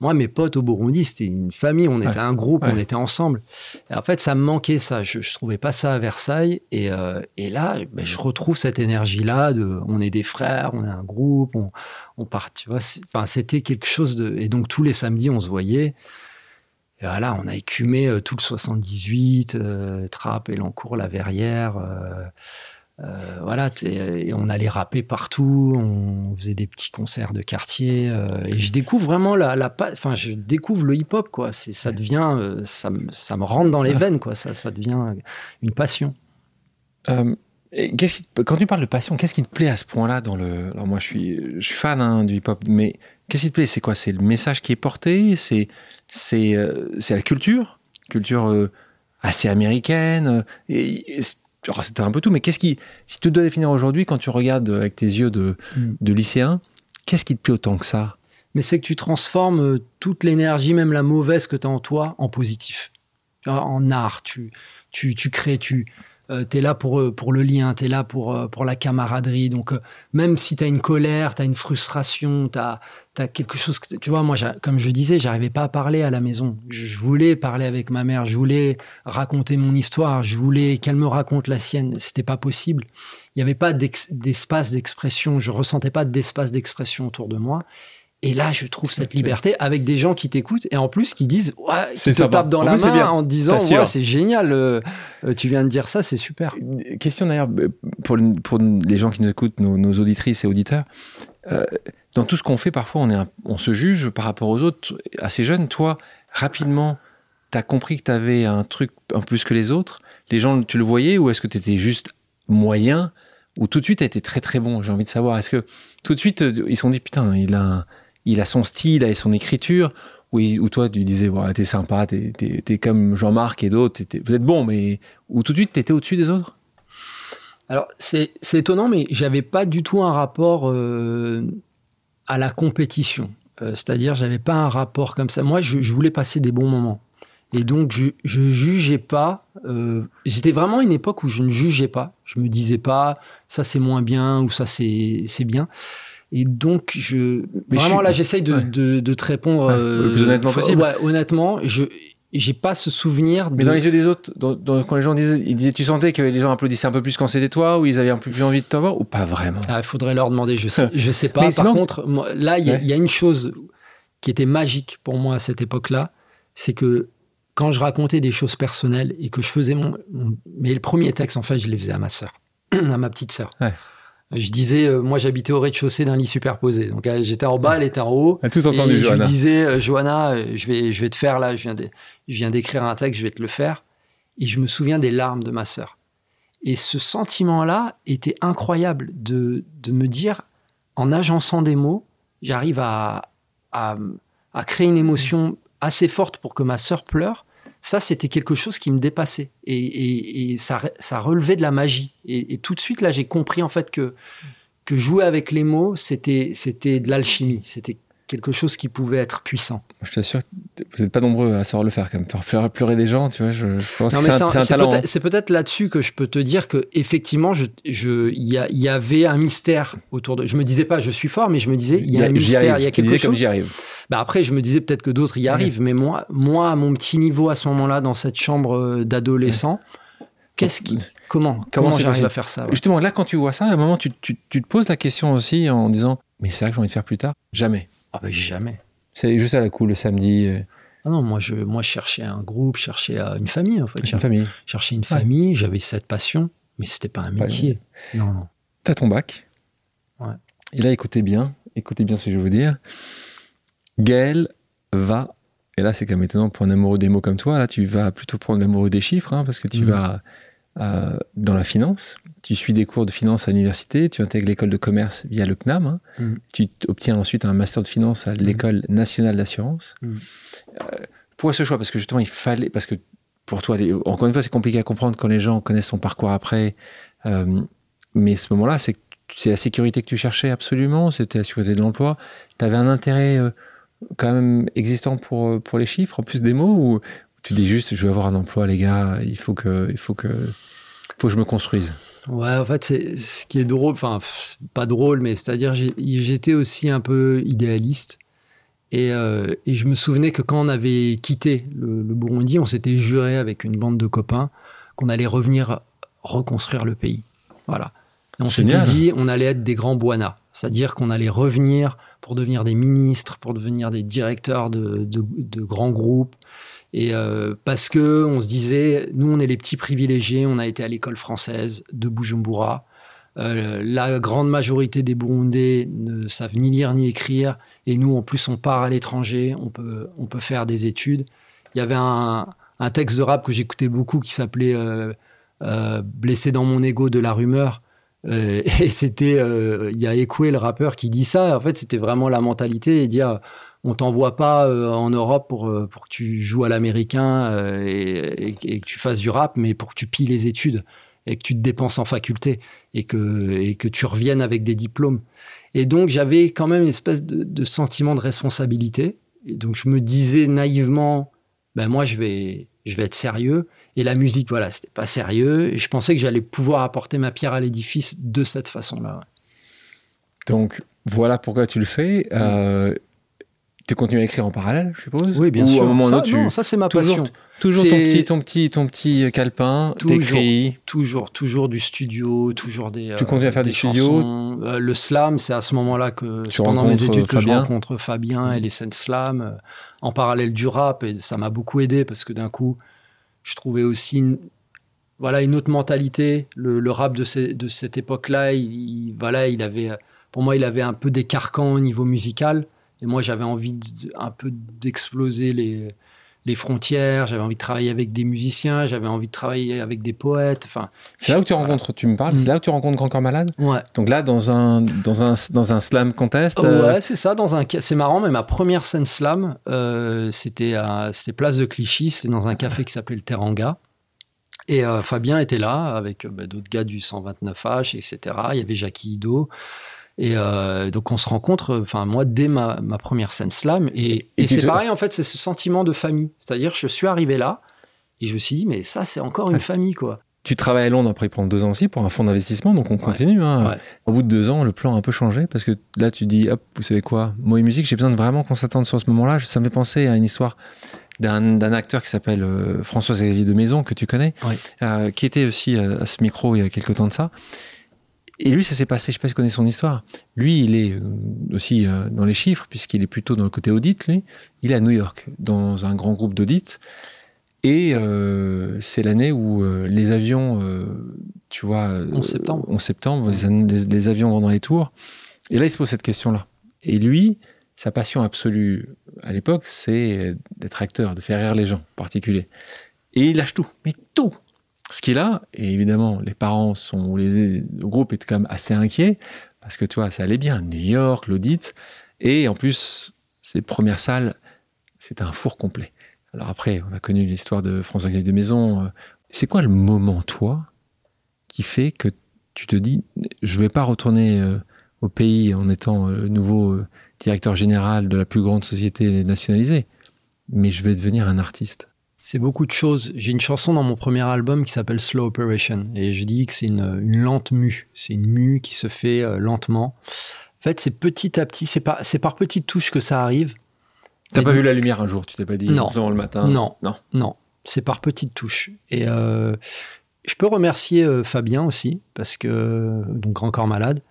moi, mes potes au Burundi, c'était une famille, on était un groupe, on était ensemble. Et en fait, ça me manquait ça. Je, je trouvais pas ça à Versailles. Et, euh, et là, ben, je retrouve cette énergie-là de, on est des frères, on est un groupe, on, on part, tu vois. C'était quelque chose de. Et donc tous les samedis, on se voyait. Et voilà, on a écumé euh, tout le 78, euh, Trappe, Elancourt, La Verrière. Euh, euh, voilà, et on allait rapper partout, on faisait des petits concerts de quartier, euh, et je découvre vraiment la, la enfin, je découvre le hip-hop, quoi. C'est, ça devient, euh, ça, me, ça me rentre dans les veines, quoi. Ça, ça devient une passion. qui quand tu parles de passion, qu'est-ce qui te plaît à ce point-là dans le Alors moi, je suis, je suis fan hein, du hip-hop, mais qu'est-ce qui te plaît? C'est quoi? C'est le message qui est porté? C'est, c'est, c'est la culture, culture assez américaine. Et, et c'était un peu tout, mais qu'est-ce qui, si tu dois définir aujourd'hui, quand tu regardes avec tes yeux de, mm. de lycéen, qu'est-ce qui te plaît autant que ça? Mais c'est que tu transformes euh, toute l'énergie, même la mauvaise que tu as en toi, en positif. En art, tu, tu, tu crées, tu, euh, es là pour, euh, pour le lien, tu es là pour, euh, pour la camaraderie. Donc, même si tu as une colère, tu as une frustration, tu as, quelque chose que. Tu vois, moi, comme je disais, j'arrivais pas à parler à la maison. Je, voulais parler avec ma mère, je voulais raconter mon histoire, je voulais qu'elle me raconte la sienne. C'était pas possible. Il n'y avait pas d'espace d'expression, je ressentais pas d'espace d'expression autour de moi. Et là, je trouve cette liberté avec des gens qui t'écoutent et en plus qui disent, ouais, qui te tapent dans la main en disant, ouais, c'est génial, euh, euh, tu viens de dire ça, c'est super. Question d'ailleurs pour, pour, les gens qui nous écoutent, nos, auditrices et auditeurs. Euh, dans tout ce qu'on fait, parfois, on, se juge par rapport aux autres. Assez jeune, toi, rapidement, tu as compris que tu avais un truc en plus que les autres. Les gens, tu le voyais ou est-ce que tu étais juste moyen ou tout de suite, tu été très très bon J'ai envie de savoir. Est-ce que tout de suite, ils se sont dit, putain, il a son style, il a son écriture, ou, toi tu disais, voilà, t'es sympa, t'es, es, comme Jean-Marc et d'autres, vous êtes bon, mais ou tout de suite t'étais au-dessus des autres? Alors c'est, étonnant, mais j'avais pas du tout un rapport euh, à la compétition. Euh, c'est-à-dire, j'avais pas un rapport comme ça. Moi, je, voulais passer des bons moments. Et donc, je, je jugeais pas. Euh, j'étais vraiment une époque où je ne jugeais pas. Je me disais pas, ça c'est moins bien ou ça c'est, bien. Et donc, je, vraiment là, j'essaye de, de, de, te répondre le plus honnêtement possible. Ouais, honnêtement, je j'ai pas ce souvenir. Mais dans les yeux des autres, quand les gens disaient, ils disaient, tu sentais que les gens applaudissaient un peu plus quand c'était toi, ou ils avaient un peu plus envie de t'avoir, ou pas vraiment? Ah, Il faudrait leur demander. Je sais, je sais pas. Par contre, là, il y, y, a une chose qui était magique pour moi à cette époque-là, c'est que quand je racontais des choses personnelles et que je faisais mon, mon, mais le premier texte, en fait, je les faisais à ma sœur, à ma petite sœur. Ouais. Je disais, euh, moi j'habitais au rez-de-chaussée d'un lit superposé. Donc euh, j'étais en bas, elle était en haut. tout entendu, et Je lui disais, euh, Johanna, je vais, je vais te faire là, je viens, de, je viens d'écrire un texte, je vais te le faire. Et je me souviens des larmes de ma sœur. Et ce sentiment-là était incroyable de, de me dire, en agençant des mots, j'arrive à, à, à créer une émotion assez forte pour que ma sœur pleure ça, c'était quelque chose qui me dépassait. Et, ça, relevait de la magie. Et, tout de suite, là, j'ai compris en fait que, que jouer avec les mots, c'était de l'alchimie. C'était quelque chose qui pouvait être puissant. Je t'assure, vous n'êtes pas nombreux à savoir le faire quand même. Faire pleurer des gens, tu vois, je, pense que c'est un, talent. Hein. C'est peut-être là-dessus que je peux te dire que effectivement, il je, y, y, avait un mystère autour de. Je me disais pas, je suis fort, mais je me disais, il y a, un mystère, il y a quelque chose. Comme j'y arrive. Bah après, je me disais peut-être que d'autres y arrivent, mais moi, moi, à mon petit niveau à ce moment-là, dans cette chambre euh, d'adolescent, qu'est-ce qui, comment, comment, j'arrive à faire ça Justement, là, quand tu vois ça, à un moment, tu, tu, tu te poses la question aussi en disant, mais c'est ça que j'ai envie de faire plus tard? Jamais. Ah ben jamais. C'est juste à la cool le samedi. Euh. Ah non, moi je, moi cherchais un groupe, je cherchais euh, une famille en fait. Une famille. Cherchais une famille, j'avais cette passion, mais c'était pas un métier. non, non. T'as ton bac. Ouais. Et là, écoutez bien, écoutez bien ce que je vais vous dire. Gaël va, et là c'est quand même étonnant pour un amoureux des mots comme toi, là tu vas plutôt prendre l'amoureux des chiffres, hein, parce que tu mmh. vas euh, dans la finance. Tu suis des cours de finance à l'université, tu intègres l'école de commerce via le CNAM, hein. mm. tu obtiens ensuite un master de finance à l'école nationale d'assurance. Mm. Euh, pourquoi ce choix Parce que justement, il fallait. Parce que pour toi, encore une fois, c'est compliqué à comprendre quand les gens connaissent son parcours après. Euh, mais ce moment-là, c'est c'est la sécurité que tu cherchais absolument, c'était la sécurité de l'emploi. Tu avais un intérêt quand même existant pour, pour les chiffres, en plus des mots, ou tu dis juste, je veux avoir un emploi, les gars, il faut que, il faut que, faut que je me construise. Ouais, en fait, c'est ce qui est drôle, enfin, pas drôle, mais c'est-à-dire, j'étais aussi un peu idéaliste. Et, et, je me souvenais que quand on avait quitté le, le Burundi, on s'était juré avec une bande de copains qu'on allait revenir reconstruire le pays. Voilà. Et on s'était dit, on allait être des grands Boana, c'est-à-dire qu'on allait revenir pour devenir des ministres, pour devenir des directeurs de, de, grands groupes. Et euh, parce que on se disait, nous, on est les petits privilégiés, on a été à l'école française de Bujumbura. Euh, la grande majorité des Burundais ne savent ni lire ni écrire, et nous, en plus, on part à l'étranger, on peut, on peut faire des études. Il y avait un, texte de rap que j'écoutais beaucoup qui s'appelait euh, Blessé dans mon ego de la rumeur. Euh, et c'était, il y a Ekoué, le rappeur, qui dit ça. En fait, c'était vraiment la mentalité et dire on t'envoie pas en Europe pour, pour que tu joues à l'américain et, que tu fasses du rap, mais pour que tu pilles les études et que tu te dépenses en faculté et que, et que tu reviennes avec des diplômes. Et donc, j'avais quand même une espèce de, de, sentiment de responsabilité. Et donc, je me disais naïvement, ben moi, je vais, je vais être sérieux. Et la musique, voilà, c'était pas sérieux. Et je pensais que j'allais pouvoir apporter ma pierre à l'édifice de cette façon-là. Donc, voilà pourquoi tu le fais. Euh, tu continues à écrire en parallèle, je suppose? Oui, bien sûr. ça, non, ça c'est ma passion. Toujours ton petit, ton petit, ton petit calepin, t'écris. Toujours, toujours du studio, toujours des. Tu continues à faire des, studios? Euh, le slam, c'est à ce moment-là que pendant mes études que je rencontre Fabien et les scènes slam euh, en parallèle du rap et ça m'a beaucoup aidé parce que d'un coup, je trouvais aussi une, voilà une autre mentalité. Le, rap de, cette époque-là, il, voilà, il avait, pour moi, il avait un peu des carcans au niveau musical. Et moi, j'avais envie un peu d'exploser les, les frontières, j'avais envie de travailler avec des musiciens, j'avais envie de travailler avec des poètes. Enfin, c'est là où tu rencontres, tu me parles, c'est mm. là où tu rencontres Grand Corps Malade? Ouais. Donc là, dans un, dans un, dans un slam contest euh, Ouais, c'est ça. Dans un, c'est marrant, mais ma première scène slam, euh, c'était, c'était place de Clichy, c'est dans un café qui s'appelait le Teranga. Et euh, Fabien était là avec bah, d'autres gars du 129H, etc. Il y avait Jackie Ido. Et euh, donc on se rencontre, enfin moi dès ma, première scène slam, et, c'est pareil en fait, c'est ce sentiment de famille. C'est-à-dire je suis arrivé là et je me suis dit mais ça c'est encore une famille quoi. Tu travailles à Londres après prendre deux ans aussi pour un fonds d'investissement, donc on continue. Hein. Au bout de deux ans, le plan a un peu changé parce que là tu dis hop, vous savez quoi, moi et musique, j'ai besoin de vraiment qu'on s'attende sur ce moment-là. Ça me fait penser à une histoire d'un acteur qui s'appelle euh, François-Xavier de Maison, que tu connais, euh, qui était aussi à, à, ce micro il y a quelques temps de ça, et lui, ça s'est passé, je ne sais pas si tu connais son histoire. Lui, il est euh, aussi euh, dans les chiffres, puisqu'il est plutôt dans le côté audit, lui. Il est à New York, dans un grand groupe d'audit. Et euh, c'est l'année où les avions, tu vois... en septembre. En septembre, les, avions vont dans les tours. Et là, il se pose cette question-là. Et lui, sa passion absolue à l'époque, c'est d'être acteur, de faire rire les gens en particulier. Et il lâche tout, mais tout ce qu'il a, et évidemment, les parents sont, les, le groupe est quand même assez inquiet, parce que tu vois, ça allait bien, New York, l'audit, et en plus, ces premières salles, c'était un four complet. Alors après, on a connu l'histoire de François-Xavier de Maison. Euh, c'est quoi le moment, toi, qui fait que tu te dis, je vais pas retourner euh, au pays en étant le euh, nouveau directeur général de la plus grande société nationalisée, mais je vais devenir un artiste? C'est beaucoup de choses. J'ai une chanson dans mon premier album qui s'appelle Slow Operation et je dis que c'est une, lente mue. C'est une mue qui se fait euh, lentement. En fait, c'est petit à petit, c'est par, par petites touches que ça arrive. T'as pas vu la lumière un jour, tu t'es pas dit non, le matin? Non, non, non. C'est par petites touches. Et euh, je peux remercier euh, Fabien aussi, parce que donc Grand Corps Malade,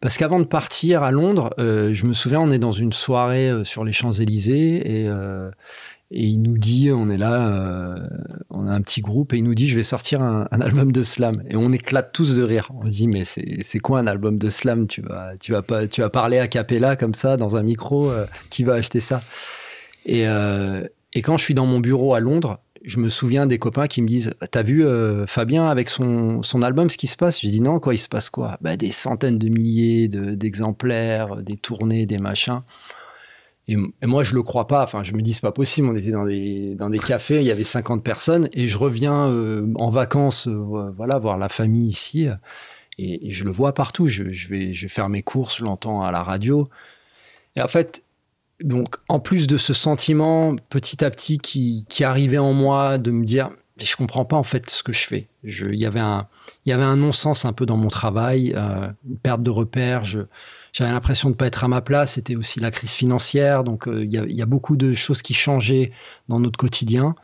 parce qu'avant de partir à Londres, je me souviens, on est dans une soirée sur les Champs Élysées et et il nous dit, on est là, euh, on a un petit groupe, et il nous dit, je vais sortir un, album de slam. Et on éclate tous de rire. On se dit, mais c'est quoi un album de slam? Tu vas, tu vas pas, tu vas parler à capella comme ça dans un micro. Euh, qui va acheter ça? Et, euh, et, quand je suis dans mon bureau à Londres, je me souviens des copains qui me disent, t'as vu Fabien avec son, son album, ce qui se passe? Je dis non, quoi, il se passe quoi? Bah, Des centaines de milliers d'exemplaires, des tournées, des machins. Et, moi, je le crois pas. Enfin, je me dis, c'est pas possible. On était dans des, dans des cafés, il y avait 50 personnes, et je reviens euh, en vacances, euh, voilà, voir la famille ici, et, je le vois partout. Je, vais, je vais faire mes courses, je l'entends à la radio. Et en fait, donc, en plus de ce sentiment petit à petit qui, qui arrivait en moi de me dire, je comprends pas en fait ce que je fais. Il y avait un, un non-sens un peu dans mon travail, euh, une perte de repères. Je, j'avais l'impression de pas être à ma place. C'était aussi la crise financière, donc il y, y, a beaucoup de choses qui changeaient dans notre quotidien.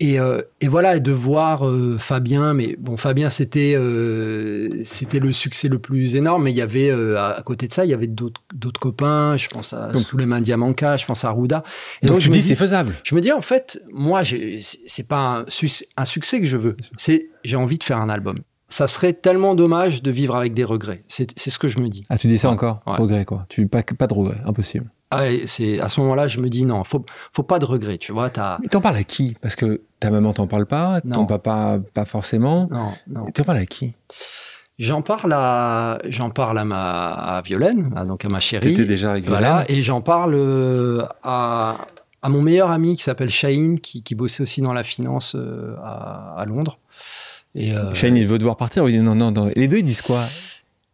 Et, euh, et, voilà, et de voir euh, Fabien, mais bon, Fabien, c'était euh, c'était le succès le plus énorme, mais il y avait, à, côté de ça, il y avait d'autres copains, je pense à Souleymane Diamanka, je pense à Rouda. Et donc, tu me dis, c'est faisable. Je me dis, en fait, moi, c'est pas un, un, succès que je veux, c'est j'ai envie de faire un album. Ça serait tellement dommage de vivre avec des regrets. C'est ce que je me dis. Ah, tu dis ça encore Regrets, quoi. Tu, pas, pas de regrets, impossible. Ah, c'est à ce moment-là, je me dis non, faut faut pas de regrets, tu vois. As... Mais t'en parles à qui? Parce que ta maman t'en parle pas, ton papa pas forcément. Non, non. T'en parles à qui? J'en parle à j'en parle à ma à Violaine, donc à ma chérie. T'étais déjà avec Violaine? Voilà, et j'en parle euh, à, à mon meilleur ami qui s'appelle Shaheen, qui, qui, bossait aussi dans la finance euh, à, à, Londres. Et euh... Shaheen, il veut devoir partir. Oui, non, non, non. Et les deux, ils disent quoi?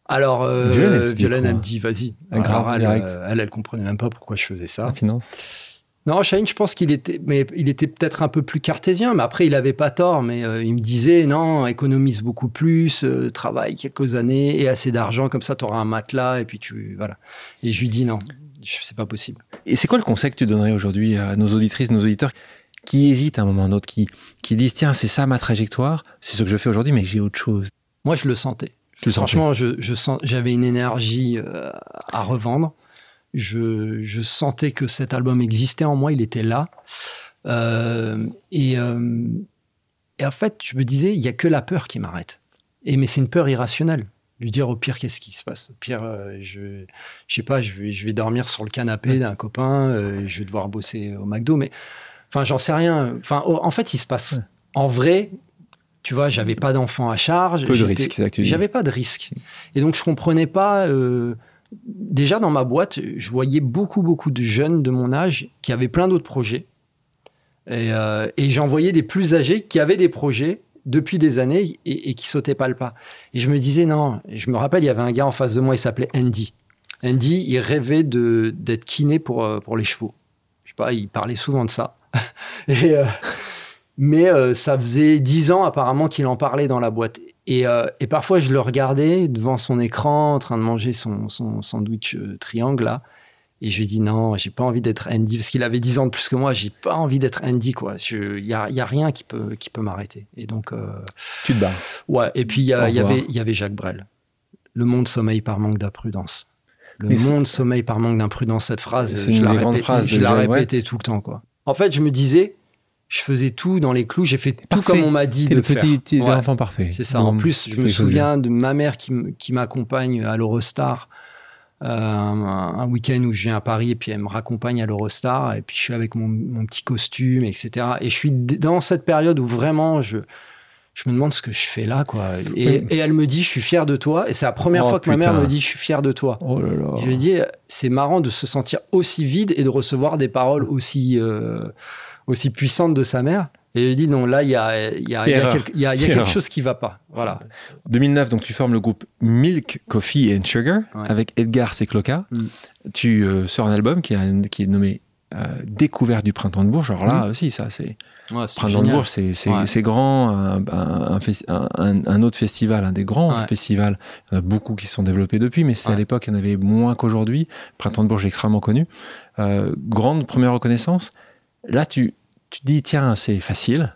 Alors, euh, Violaine, elle, me dit, vas-y. Alors, elle, euh, elle, elle, comprenait même pas pourquoi je faisais ça. La finance. Non, Shane, je pense qu'il était, mais il était peut-être un peu plus cartésien, mais après, il avait pas tort. Mais euh, il me disait, non, économise beaucoup plus, euh, travaille quelques années et assez d'argent, comme ça, tu auras un matelas et puis tu, voilà. Et je lui dis, non, c'est pas possible. Et c'est quoi le conseil que tu donnerais aujourd'hui à nos auditrices, nos auditeurs? Qui hésitent à un moment ou un autre, qui, qui disent, tiens, c'est ça ma trajectoire, c'est ce que je fais aujourd'hui, mais j'ai autre chose. Moi, je le sentais. Franchement, je, je sens, j'avais une énergie euh, à revendre. Je, je, sentais que cet album existait en moi, il était là. Euh, et, euh, et, en fait, je me disais, il y a que la peur qui m'arrête. Et mais c'est une peur irrationnelle. Lui dire au pire, qu'est-ce qui se passe? Au pire, je, je sais pas, je vais, je vais dormir sur le canapé d'un copain, je vais devoir bosser au McDo, mais enfin, j'en sais rien. Enfin, en fait, il se passe. En vrai, tu vois, j'avais pas d'enfants à charge. Peu de risque, J'avais pas de risque. Et donc, je comprenais pas. Euh, déjà, dans ma boîte, je voyais beaucoup, beaucoup de jeunes de mon âge qui avaient plein d'autres projets. Et, euh, j'en voyais des plus âgés qui avaient des projets depuis des années et, qui sautaient pas le pas. Et je me disais, non, je me rappelle, il y avait un gars en face de moi, il s'appelait Andy. Andy, il rêvait d'être kiné pour, euh, pour les chevaux. Pas, il parlait souvent de ça. et, mais euh, ça faisait dix ans apparemment qu'il en parlait dans la boîte. Et, euh, et, parfois, je le regardais devant son écran en train de manger son, son sandwich euh, triangle là. Et je lui dis non, j'ai pas envie d'être Andy parce qu'il avait 10 ans de plus que moi. J'ai pas envie d'être Andy quoi. Il y a, y a, rien qui peut qui peut m'arrêter. Et donc tu te bats. Ouais. Et puis il y, y, avait il y avait Jacques Brel. Le monde sommeille par manque d'imprudence. Le monde sommeille par manque d'imprudence. Cette phrase, je la, répétais, je la répétais tout le temps quoi. En fait, je me disais, je faisais tout dans les clous, j'ai fait tout comme on m'a dit de le faire. petit enfant parfait. C'est ça. En plus, je me souviens de ma mère qui, m'accompagne à l'Eurostar euh, un, week-end où je viens à Paris et puis elle me raccompagne à l'Eurostar et puis je suis avec mon, petit costume, etc. Et je suis dans cette période où vraiment je, je me demande ce que je fais là, quoi. Et, elle me dit, je suis fier de toi. Et c'est la première oh, fois que ma mère me dit, je suis fier de toi. Oh là là. Je lui dis, c'est marrant de se sentir aussi vide et de recevoir des paroles aussi. Euh, aussi puissante de sa mère. Et il dit non, là, il y a, y a, y a, quelque, y a quelque chose qui va pas. Voilà. 2009, donc tu formes le groupe Milk, Coffee and Sugar avec Edgar Secloca. Mm. Tu euh, sors un album qui, a, qui est nommé euh, Découverte du Printemps de Bourges. Alors là mm. aussi, ça, c'est. Printemps de Bourges, c'est grand. Un, un, un, autre festival, un des grands festivals. Il y en a beaucoup qui se sont développés depuis, mais c'est à l'époque, il y en avait moins qu'aujourd'hui. Printemps de Bourges est extrêmement connu. Euh, grande première reconnaissance. Là, tu, tu te dis, tiens, c'est facile.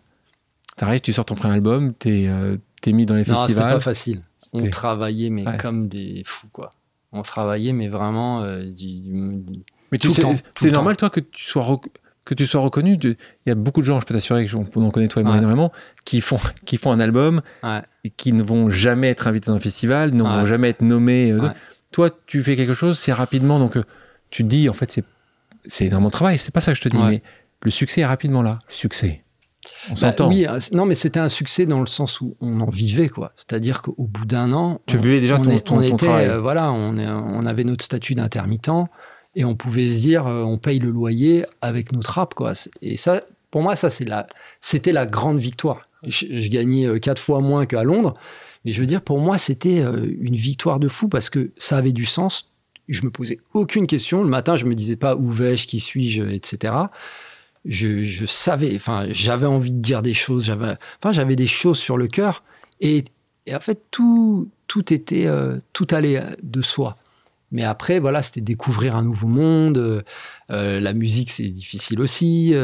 T'arrives, tu sors ton premier album, euh, es mis dans les non, festivals. Non, pas facile. On travaillait, mais comme des fous, quoi. On travaillait, mais vraiment euh, Mais tu c'est normal, toi, que tu sois que tu sois reconnu. Il y a beaucoup de gens, je peux t'assurer que on en connaît toi et moi énormément, qui font, qui font un album et qui ne vont jamais être invités dans un festival, ne vont jamais être nommés. Euh, toi, tu fais quelque chose, c'est rapidement, donc tu te dis, en fait, c'est énormément de travail. C'est pas ça que je te dis, mais le succès est rapidement là. Le succès. On bah s'entend. Oui, euh, non, mais c'était un succès dans le sens où on en vivait, quoi. C'est-à-dire qu'au bout d'un an, tu vivais déjà ton, ton, était, travail. Euh, voilà, on, on, avait notre statut d'intermittent et on pouvait se dire, euh, on paye le loyer avec notre rap, quoi. Et ça, pour moi, ça c'est c'était la grande victoire. Je, gagnais quatre fois moins qu'à Londres, mais je veux dire, pour moi, c'était une victoire de fou parce que ça avait du sens. Je me posais aucune question. Le matin, je me disais pas où vais-je, qui suis-je, etc je, savais, enfin, j'avais envie de dire des choses, j'avais, enfin, j'avais des choses sur le cœur. Et, en fait, tout, tout était, tout allait de soi. Mais après, voilà, c'était découvrir un nouveau monde. la musique, c'est difficile aussi.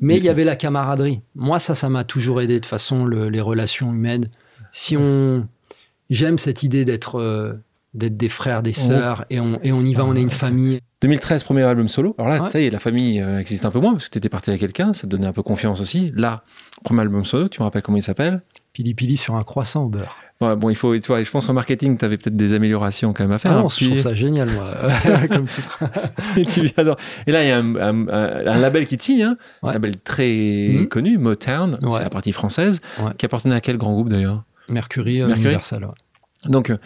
mais il y avait la camaraderie. Moi, ça, ça m'a toujours aidé de façon les relations humaines. Si on, j'aime cette idée d'être d'être des frères, des sœurs, et, on, et on y va, on est une famille. 2013, premier album solo. Alors là, ça y est, la famille euh, existe un peu moins, parce que tu étais parti avec quelqu'un, ça te donnait un peu confiance aussi. Là, premier album solo, tu me rappelles comment il s'appelle? Pili Pili sur un croissant au beurre. Ouais, bon, il faut, tu vois, je pense qu'en marketing, tu avais peut-être des améliorations quand même à faire. Ah non, je trouve ça génial, moi, comme titre. et, tu et là, il y a un, label qui signe, hein, un label très mhm. connu, Motown, c'est la partie française, qui appartenait à quel grand groupe d'ailleurs? Mercury, euh, Mercury? Universal. Donc, euh,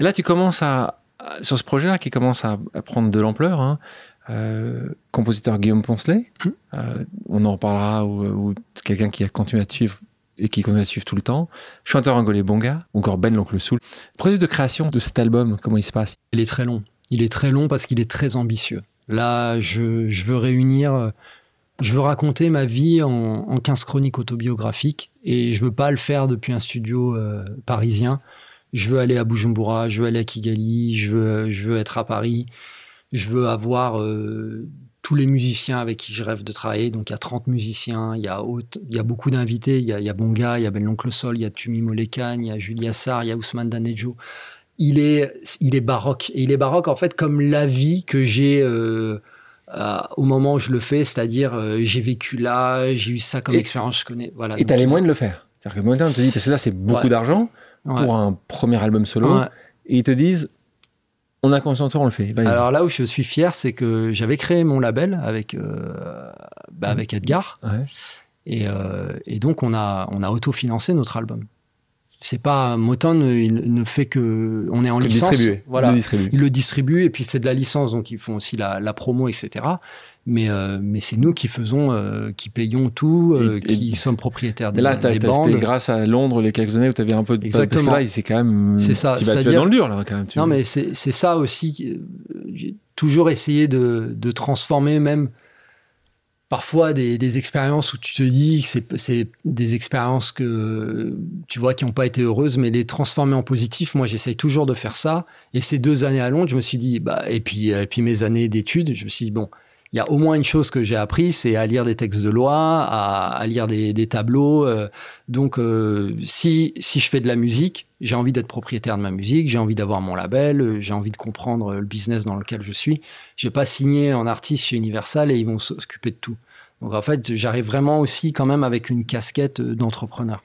et là, tu commences à, sur ce projet-là qui commence à, prendre de l'ampleur, hein, euh, compositeur Guillaume Poncelet, mmh. euh, on en reparlera, ou, quelqu'un qui a continué à te suivre et qui continue à suivre tout le temps, chanteur angolais Bonga, ou encore Ben l'oncle Soul. Le processus de création de cet album, comment il se passe? Il est très long. Il est très long parce qu'il est très ambitieux. Là, je, veux réunir, je veux raconter ma vie en, en 15 chroniques autobiographiques et je veux pas le faire depuis un studio euh, parisien je veux aller à Bujumbura, je veux aller à Kigali, je veux, je veux être à Paris, je veux avoir euh, tous les musiciens avec qui je rêve de travailler. Donc il y a 30 musiciens, il y a, il y a beaucoup d'invités, il y a, il y a Bonga, il y a Ben l'Oncle Sol, il y a Tumi Molekan, il y a Julia Sarr, il y a Ousmane Danejo. Il est, il est baroque. Et il est baroque en fait comme la vie que j'ai euh, au moment où je le fais, c'est-à-dire euh, j'ai vécu là, j'ai eu ça comme expérience, je connais. Voilà, et tu as les moyens de le faire. C'est-à-dire que maintenant, on te dit, parce que là c'est beaucoup d'argent pour un premier album solo. Et ils te disent, on a conscience, on le fait. Alors là où je suis fier, c'est que j'avais créé mon label avec, euh, bah, avec Edgar. Et, euh, et, donc, on a, on a autofinancé notre album. C'est pas Motown, il ne fait que. On est en licence. Voilà. Il le distribue. Il le distribue et puis c'est de la licence, donc ils font aussi la, la promo, etc mais, euh, mais c'est nous qui faisons, euh, qui payons tout, euh, qui sommes propriétaires des, là, des bandes. C'était grâce à Londres les quelques années où tu avais un peu de... Exactement. Parce que là, c'est quand même... C'est ça. Tu vas dans le dur, là, quand même. non, mais c'est ça aussi. J'ai toujours essayé de, de, transformer même parfois des, des, expériences où tu te dis que c'est des expériences que tu vois qui n'ont pas été heureuses, mais les transformer en positif. Moi, j'essaye toujours de faire ça. Et ces deux années à Londres, je me suis dit, bah, et puis, et puis mes années d'études, je me suis dit, bon, il y a au moins une chose que j'ai appris, c'est à lire des textes de loi, à, lire des, tableaux. Euh. donc, euh, si, si je fais de la musique, j'ai envie d'être propriétaire de ma musique, j'ai envie d'avoir mon label, euh, j'ai envie de comprendre le business dans lequel je suis. Je vais pas signer en artiste chez Universal et ils vont s'occuper de tout. Donc, en fait, j'arrive vraiment aussi quand même avec une casquette d'entrepreneur.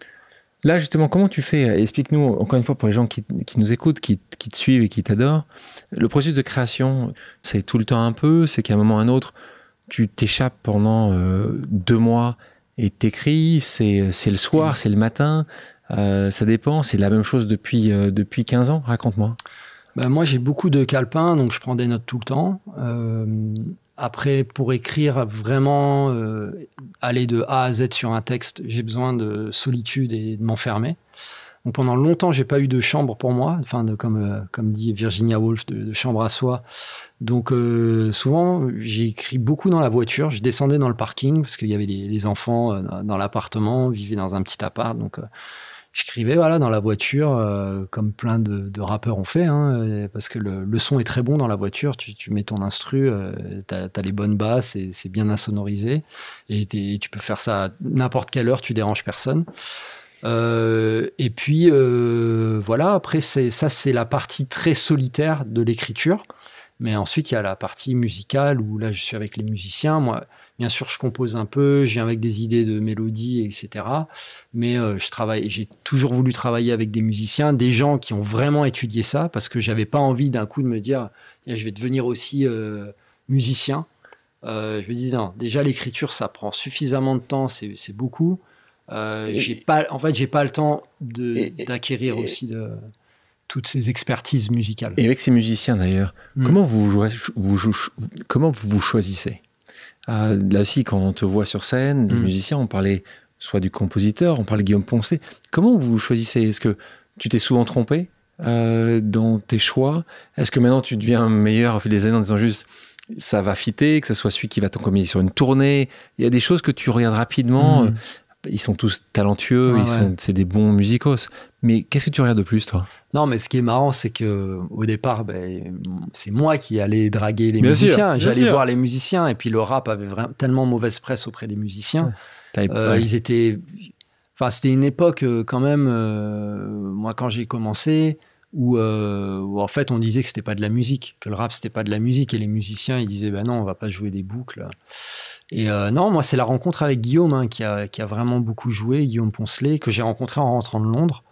Là, justement, comment tu fais Explique-nous, encore une fois, pour les gens qui, nous écoutent, qui, te suivent et qui t'adorent, le processus de création, c'est tout le temps un peu, c'est qu'à un moment ou à un autre, tu t'échappes pendant euh, deux mois et t'écris, c'est, le soir, c'est le matin, euh, ça dépend, c'est la même chose depuis, euh, depuis 15 ans, raconte-moi. Ben moi, j'ai beaucoup de calepins, donc je prends des notes tout le temps. Après, pour écrire vraiment, aller de A à Z sur un texte, j'ai besoin de solitude et de m'enfermer. Donc pendant longtemps, j'ai pas eu de chambre pour moi, enfin de, comme euh, comme dit Virginia Woolf, de, chambre à soi. Donc euh, souvent, j'ai écrit beaucoup dans la voiture. Je descendais dans le parking parce qu'il y avait les, enfants euh, dans l'aappartement, vivaient dans un petit appart. Donc j'écrivais voilà dans la voiture, comme plein de, rappeurs ont fait, hein, parce que le, son est très bon dans la voiture. Tu, mets ton instru, tu as, les bonnes basses c'est bien insonorisé. Et tu peux faire ça à n'importe quelle heure, tu déranges personne. Euh, et puis euh, voilà, après ça c'est la partie très solitaire de l'écriture. Mais ensuite il y a la partie musicale où là je suis avec les musiciens. Moi, bien sûr je compose un peu, je viens avec des idées de mélodie, etc. Mais euh, je travaille, j'ai toujours voulu travailler avec des musiciens, des gens qui ont vraiment étudié ça, parce que j'avais pas envie d'un coup de me dire je vais devenir aussi musicien. je me dis non, déjà l'écriture ça prend suffisamment de temps, c'est beaucoup. Euh, j'ai pas, en fait, j'ai pas le temps d'acquérir aussi de, toutes ces expertises musicales. Et avec ces musiciens d'ailleurs, hmm. comment vous, vous, comment vous, vous choisissez? Euh, Là aussi, quand on te voit sur scène, les hmm. musiciens, on parlait soit du compositeur, on parlait Guillaume Poncé. Comment vous choisissez? Est-ce que tu t'es souvent trompé euh, dans tes choix? Est-ce que maintenant tu deviens meilleur au fil des années en disant juste ça va fitter, que ce soit celui qui va t'accompagner sur une tournée? Il y a des choses que tu regardes rapidement. Hmm. Ils sont tous talentueux, ils sont, c'est des bons musicos. Mais qu'est-ce que tu regardes de plus, toi? Non, mais ce qui est marrant, c'est que au départ, ben, c'est moi qui allais draguer les musiciens. J'allais voir les musiciens, et puis le rap avait vraiment tellement mauvaise presse auprès des musiciens. Euh, ils étaient. Enfin, c'était une époque euh, quand même. Euh, moi, quand j'ai commencé, où, en fait on disait que c'était pas de la musique, que le rap c'était pas de la musique, et les musiciens ils disaient ben non, on va pas jouer des boucles. Et non, moi c'est la rencontre avec Guillaume hein, qui, a, qui, a, vraiment beaucoup joué, Guillaume Poncelet, que j'ai rencontré en rentrant de Londres.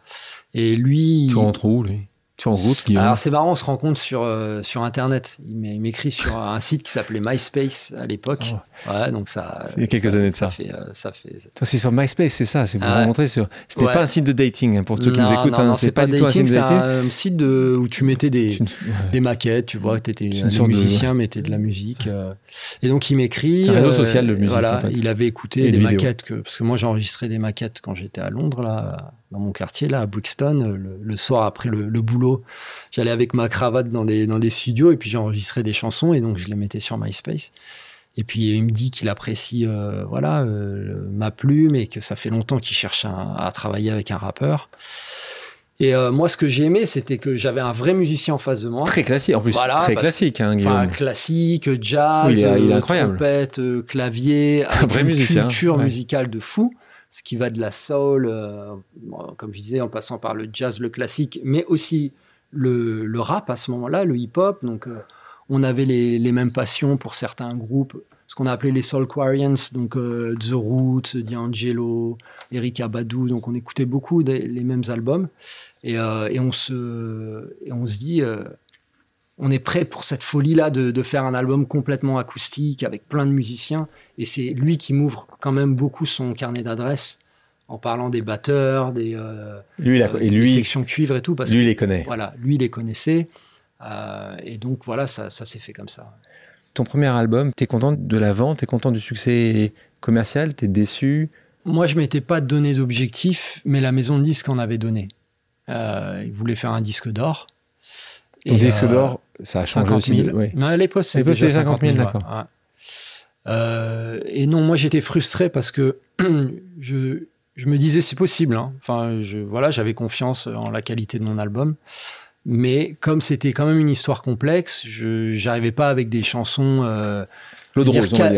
Et lui. Tu rentres où, lui? Route, Alors c'est marrant, on se rencontre sur, euh, sur Internet. Il m'écrit sur un site qui s'appelait MySpace à l'époque. Ouais, donc ça. Il y a quelques années de ça. Ça fait. Euh, ça fait... C'est sur MySpace, c'est ça. C'est vous ah rencontrer sur. C'était pas un site de dating hein, pour ceux qui nous écoutent. Non, hein, c'est pas, du tout un site de dating. C'est un site de, où tu mettais des, des maquettes. Tu vois, tu étais un musicien, de... mettais de la musique. Euh. Et donc il m'écrit. C'est un réseau social de musique. Voilà, il avait écouté les maquettes que parce que moi j'enregistrais des maquettes quand j'étais à Londres là dans mon quartier, là, à Brixton, le, soir après le, boulot. J'allais avec ma cravate dans des, dans des studios et puis j'enregistrais des chansons et donc je les mettais sur MySpace. Et puis il me dit qu'il apprécie euh, voilà euh, ma plume et que ça fait longtemps qu'il cherche à, travailler avec un rappeur. Et euh, moi, ce que j'ai aimé, c'était que j'avais un vrai musicien en face de moi. Très classique, en plus. très classique, hein, Enfin, classique, jazz, il est, incroyable. trompette, clavier, un vrai une culture musicale de fou ce qui va de la soul, euh, comme je disais, en passant par le jazz, le classique, mais aussi le, rap à ce moment-là, le hip-hop. Donc, euh, on avait les, mêmes passions pour certains groupes, ce qu'on a appelé les Soul Quarians, donc euh, The Roots, D'Angelo, Eric Abadou. Donc, on écoutait beaucoup les mêmes albums. Et, on, se, et on se dit on est prêt pour cette folie-là de, faire un album complètement acoustique avec plein de musiciens. Et c'est lui qui m'ouvre quand même beaucoup son carnet d'adresses en parlant des batteurs, des, euh, lui, euh, et lui, sections cuivre et tout. Parce lui, il les connaît. Voilà, lui, il les connaissait. Euh, et donc, voilà, ça, s'est fait comme ça. Ton premier album, tu es content de la vente, tu es content du succès commercial, tu es déçu? Moi, je m'étais pas donné d'objectif, mais la maison de disques en avait donné. il voulait faire un disque d'or. Ton disque d'or, ça a changé aussi. Non, à l'époque, c'était 50 000, d'accord. Euh, et non, moi j'étais frustré parce que je, je me disais c'est possible. Hein. Enfin, je, voilà, j'avais confiance en la qualité de mon album. Mais comme c'était quand même une histoire complexe, je n'arrivais pas avec des chansons euh,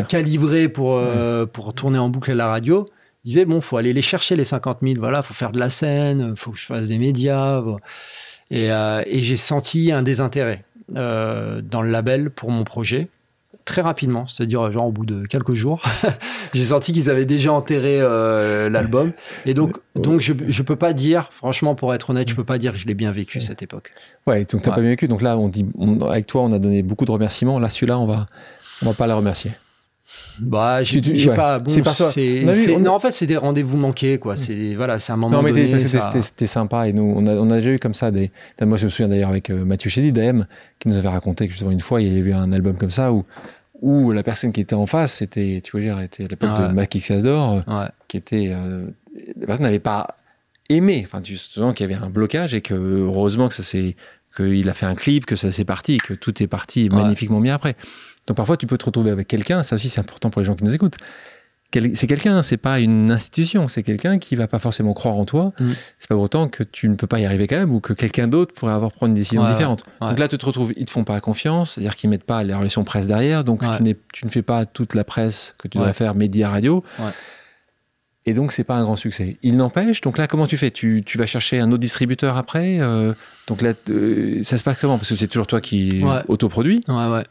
calibrées pour, euh, pour tourner en boucle à la radio. Je disais, bon, faut aller les chercher, les 50 000. Voilà, faut faire de la scène, faut que je fasse des médias. Et, et j'ai senti un désintérêt dans le label pour mon projet très rapidement, c'est-à-dire genre au bout de quelques jours. j'ai senti qu'ils avaient déjà enterré euh, l'album. Et donc, donc je ne peux pas dire, franchement, pour être honnête, je peux pas dire que je l'ai bien vécu cette époque. Ouais, donc tu n'as pas bien vécu. Donc là, on dit, avec toi, on a donné beaucoup de remerciements. Là, celui-là, on va, on va pas la remercier. Bah, j'ai pas. Bon, c'est Non, en fait, c'est des rendez-vous manqués, quoi. C'est voilà, c'est un moment non, mais donné. c'était sympa et nous, on a, on a déjà eu comme ça des. Moi, je me souviens d'ailleurs avec euh, Mathieu Chély d'AM qui nous avait raconté que justement une fois, il y avait eu un album comme ça où où la personne qui était en face, c'était, tu vois dire, était l'époque de Mac Xador, qui était, euh, la personne n'avait pas aimé, enfin, tu sens qu'il y avait un blocage et que heureusement que ça s'est, qu'il a fait un clip, que ça s'est parti, que tout est parti magnifiquement bien après. Donc parfois tu peux te retrouver avec quelqu'un, ça aussi c'est important pour les gens qui nous écoutent, c'est quelqu'un, c'est pas une institution, c'est quelqu'un qui va pas forcément croire en toi. Mm. C'est pas pour autant que tu ne peux pas y arriver quand même ou que quelqu'un d'autre pourrait avoir prendre une décision différente. Donc là, tu te retrouves, ils te font pas confiance, c'est-à-dire qu'ils mettent pas les relations presse derrière, donc tu, tu, ne fais pas toute la presse que tu devrais faire, médias, radio. Et donc, c'est pas un grand succès. Il n'empêche, donc là, comment tu fais? Tu, tu, vas chercher un autre distributeur après euh, Donc là, euh, ça se passe comment? Parce que c'est toujours toi qui autoproduis. Ouais, ouais.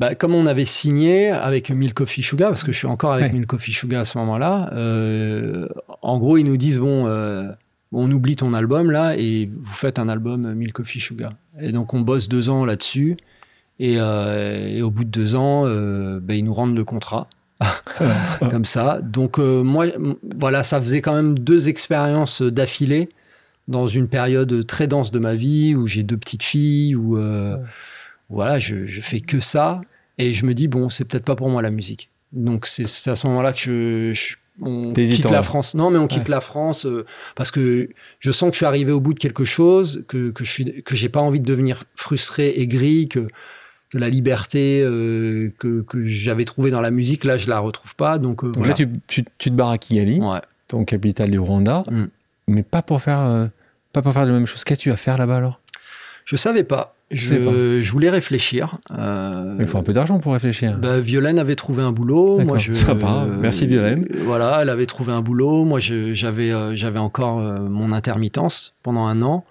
Bah, comme on avait signé avec Milk Coffee Sugar, parce que je suis encore avec Milk Coffee Sugar à ce moment-là, euh, en gros, ils nous disent bon, euh, on oublie ton album là et vous faites un album Milk Coffee Sugar. Et donc, on bosse deux ans là-dessus. Et, euh, au bout de deux ans, bah, ils nous rendent le contrat. comme ça. Donc, moi, voilà, ça faisait quand même deux expériences d'affilée dans une période très dense de ma vie où j'ai deux petites filles, où voilà, je, je, fais que ça. Et je me dis, bon, c'est peut-être pas pour moi la musique. Donc c'est à ce moment-là que je, on quitte la France. Non, mais on quitte la France euh, parce que je sens que je suis arrivé au bout de quelque chose, que, que je suis, que j'ai pas envie de devenir frustré, aigri, que, que la liberté que, que j'avais trouvée dans la musique, là, je la retrouve pas. Donc, donc là, tu, tu, tu, te barres à Kigali, ouais. ton capitale du Rwanda, Mm. mais pas pour faire, pas pour faire la même chose. Qu'est-ce que tu vas faire là-bas alors? Je savais pas. Je, sais pas. je voulais réfléchir. Euh, Il faut un peu d'argent pour réfléchir. bah, Violaine avait trouvé un boulot. D'accord. Moi, je, Sympa. Merci, Violaine. euh, Voilà, elle avait trouvé un boulot. Moi, j'avais euh, j'avais encore euh, mon intermittence pendant un an.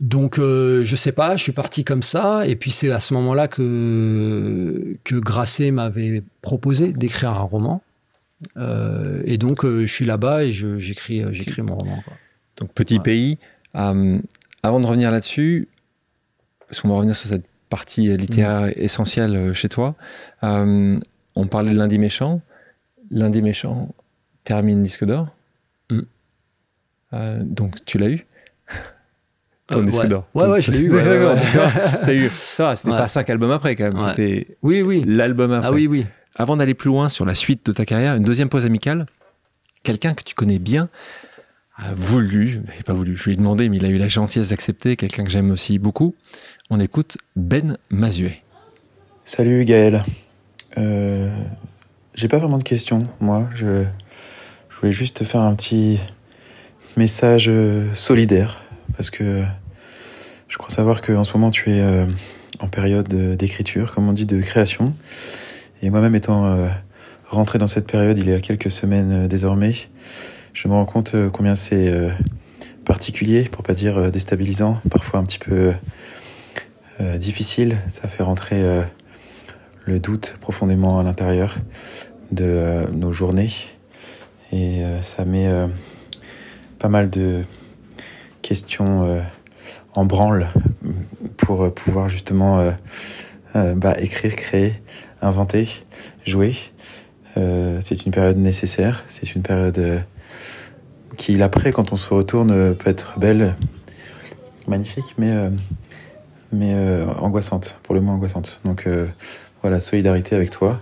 Donc, euh, je sais pas, je suis parti comme ça. Et puis, c'est à ce moment-là que, que Grasset m'avait proposé d'écrire un roman. Euh, et donc, euh, je suis là-bas et j'écris j'écris mon roman. quoi. Donc, petit Ouais. pays. Euh, avant de revenir là-dessus, parce qu'on va revenir sur cette partie littéraire essentielle euh, chez toi, euh, on parlait de Lundi Méchant. Lundi Méchant termine disque d'or. Mm. Euh, donc, tu l'as eu? Ton Euh, disque ouais. d'or. Ouais, ouais, je l'ai eu. ouais, ouais. T'as eu. Ça va, c'était pas cinq albums après quand même. C'était Oui, oui. l'album après. Ah oui, oui. Avant d'aller plus loin sur la suite de ta carrière, une deuxième pause amicale. Quelqu'un que tu connais bien a voulu, pas voulu, je lui ai demandé, mais il a eu la gentillesse d'accepter, quelqu'un que j'aime aussi beaucoup. On écoute Ben Mazuet. Salut Gaël. Euh, J'ai pas vraiment de questions, moi. Je, je voulais juste te faire un petit message euh, solidaire parce que je crois savoir qu'en ce moment tu es euh, en période d'écriture, comme on dit, de création. Et moi-même étant euh, rentré dans cette période il y a quelques semaines désormais, je me rends compte euh, combien c'est euh, particulier, pour pas dire euh, déstabilisant, parfois un petit peu difficile. Ça fait rentrer le doute profondément à l'intérieur de nos journées. Et ça met pas mal de questions en branle pour pouvoir justement bah, écrire, créer, inventer, jouer. C'est une période nécessaire, c'est une période qui, l'après, quand on se retourne, peut être belle, magnifique, mais, euh, mais euh, angoissante, pour le moins angoissante. Donc euh, voilà, solidarité avec toi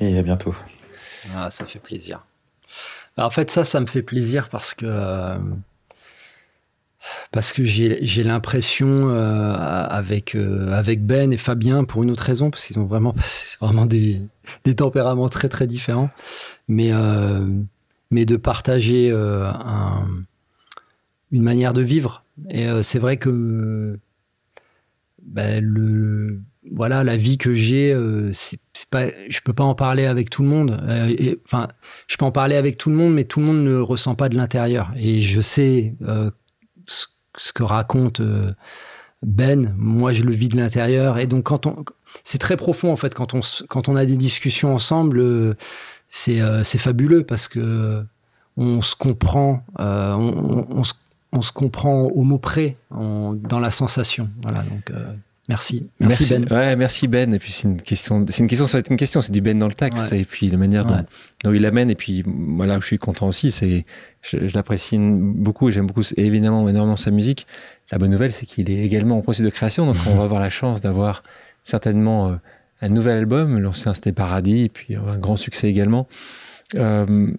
et à bientôt. Ah, ça fait plaisir. Bah, en fait, ça, ça me fait plaisir parce que parce que j'ai l'impression avec avec Ben et Fabien pour une autre raison parce qu'ils ont vraiment c'est vraiment des des tempéraments très très différents, mais mais de partager euh, un- une manière de vivre. Et euh, c'est vrai que ben, le voilà la vie que j'ai euh, c'est pas je peux pas en parler avec tout le monde. Euh, enfin je peux en parler avec tout le monde mais tout le monde ne ressent pas de l'intérieur. Et je sais ce, ce que raconte Ben. Moi je le vis de l'intérieur. Et donc quand on c'est très profond en fait quand on quand on a des discussions ensemble c'est euh, c'est fabuleux parce que on se comprend euh, on, on- on se, on se comprend au mot près dans la sensation voilà donc euh, merci merci, Ben Ouais, merci Ben. Et puis c'est une question, c'est une question, c'est une question, c'est du Ben dans le texte. Ouais. Et puis la manière dont, Ouais. dont il l'amène. Et puis voilà, je suis content aussi, c'est, je, je l'apprécie beaucoup et j'aime beaucoup évidemment énormément sa musique. La bonne nouvelle, c'est qu'il est également en processus de création, donc on va avoir la chance d'avoir certainement euh, un nouvel album. L'ancien c'était Paradis, et puis un grand succès également. Euh,